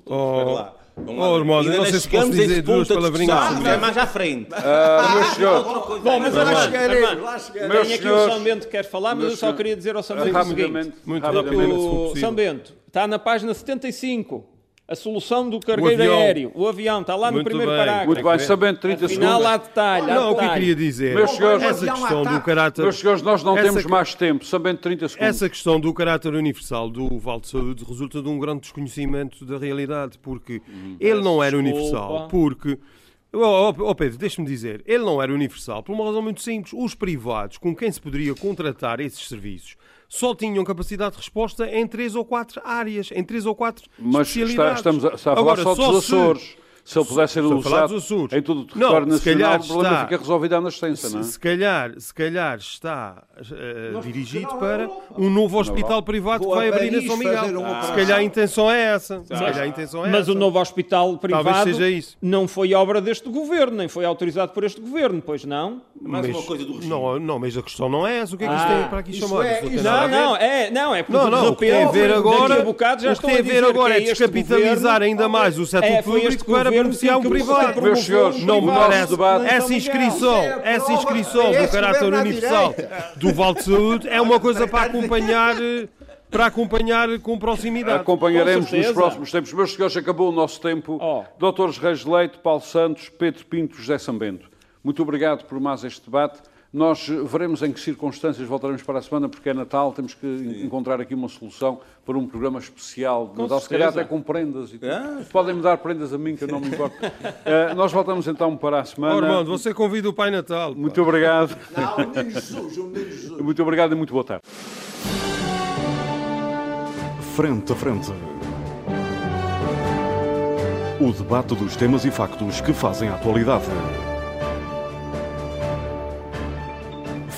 Oh, espera lá. Vamos lá oh, irmão, não sei se posso dizer duas palavrinhas sobre É mais à frente. Ah, meus senhores, Bom, mas Lá agora, chegarei, Armando, lá chegarei. Tem aqui o São Bento que quer falar, mas eu só queria dizer ao São Bento o rapidamente, seguinte. Muito rapidamente. rapidamente, se for O possível. São Bento está na página 75. A solução do cargueiro avião. aéreo. O avião está lá no Muito primeiro bem. parágrafo. Muito bem, sabendo 30 Afinal, há segundos. detalhe. há Não, o que eu detalhe. queria dizer, Meus senhores- essa questão do caráter... Meus senhores, nós não Essa temos que- mais tempo, sabendo 30 segundos. Essa questão do caráter universal do Val de Saúde resulta de um grande desconhecimento da realidade, porque ele não era desculpa. universal, porque Oh, oh, Pedro, deixa-me dizer, ele não era universal por uma razão muito simples. Os privados com quem se poderia contratar esses serviços só tinham capacidade de resposta em três ou quatro áreas, em três ou quatro Mas especialidades. Está, estamos a, a falar Agora, só dos se- Açores. Se ele pudesse ser Açores. em tudo o Não, território se calhar nacional, o problema está- fica resolvido à nascença, não é? Se, se calhar, se calhar está eh, dirigido para um novo hospital privado que vai abrir em Paris São Miguel. se calhar a intenção é essa. Se calhar a intenção é Mas essa. o novo hospital privado seja isso. não foi obra deste governo, nem foi autorizado por este governo, pois não? Mais Mas- uma coisa do regime. Não, não, mas a questão não é essa. O que é que isto Ah, tem para aqui isso chamar? é- Isto Não, não, é, não, é porque Não, de não, o que tem a ver agora, a o que tem a ver agora que é este descapitalizar governo- ainda mais o setor É, público para governo beneficiar que um privado. Meus senhores, Não me parece. debate- Essa inscrição, é essa inscrição É do caráter universal do Vale de Saúde é uma coisa para acompanhar, eh, para acompanhar com proximidade. Acompanharemos Com nos próximos tempos. Meus senhores, acabou o nosso tempo. Oh. Doutores Reis de Leite, Paulo Santos, Pedro Pinto, José Sambento. Muito obrigado por mais este debate. Nós veremos em que circunstâncias voltaremos para a semana, porque é Natal, temos que en- encontrar aqui uma solução para um programa especial de Com Natal, se calhar até com prendas. E tudo. Ah. Podem-me dar prendas a mim, que eu não me importo. Eh, nós voltamos então para a semana. Oh, Armando, você convida o Pai Natal. pá. Muito obrigado. Não, o menino Jesus, o menino Jesus. Muito obrigado e muito boa tarde. Frente a frente. O debate dos temas e factos que fazem a atualidade.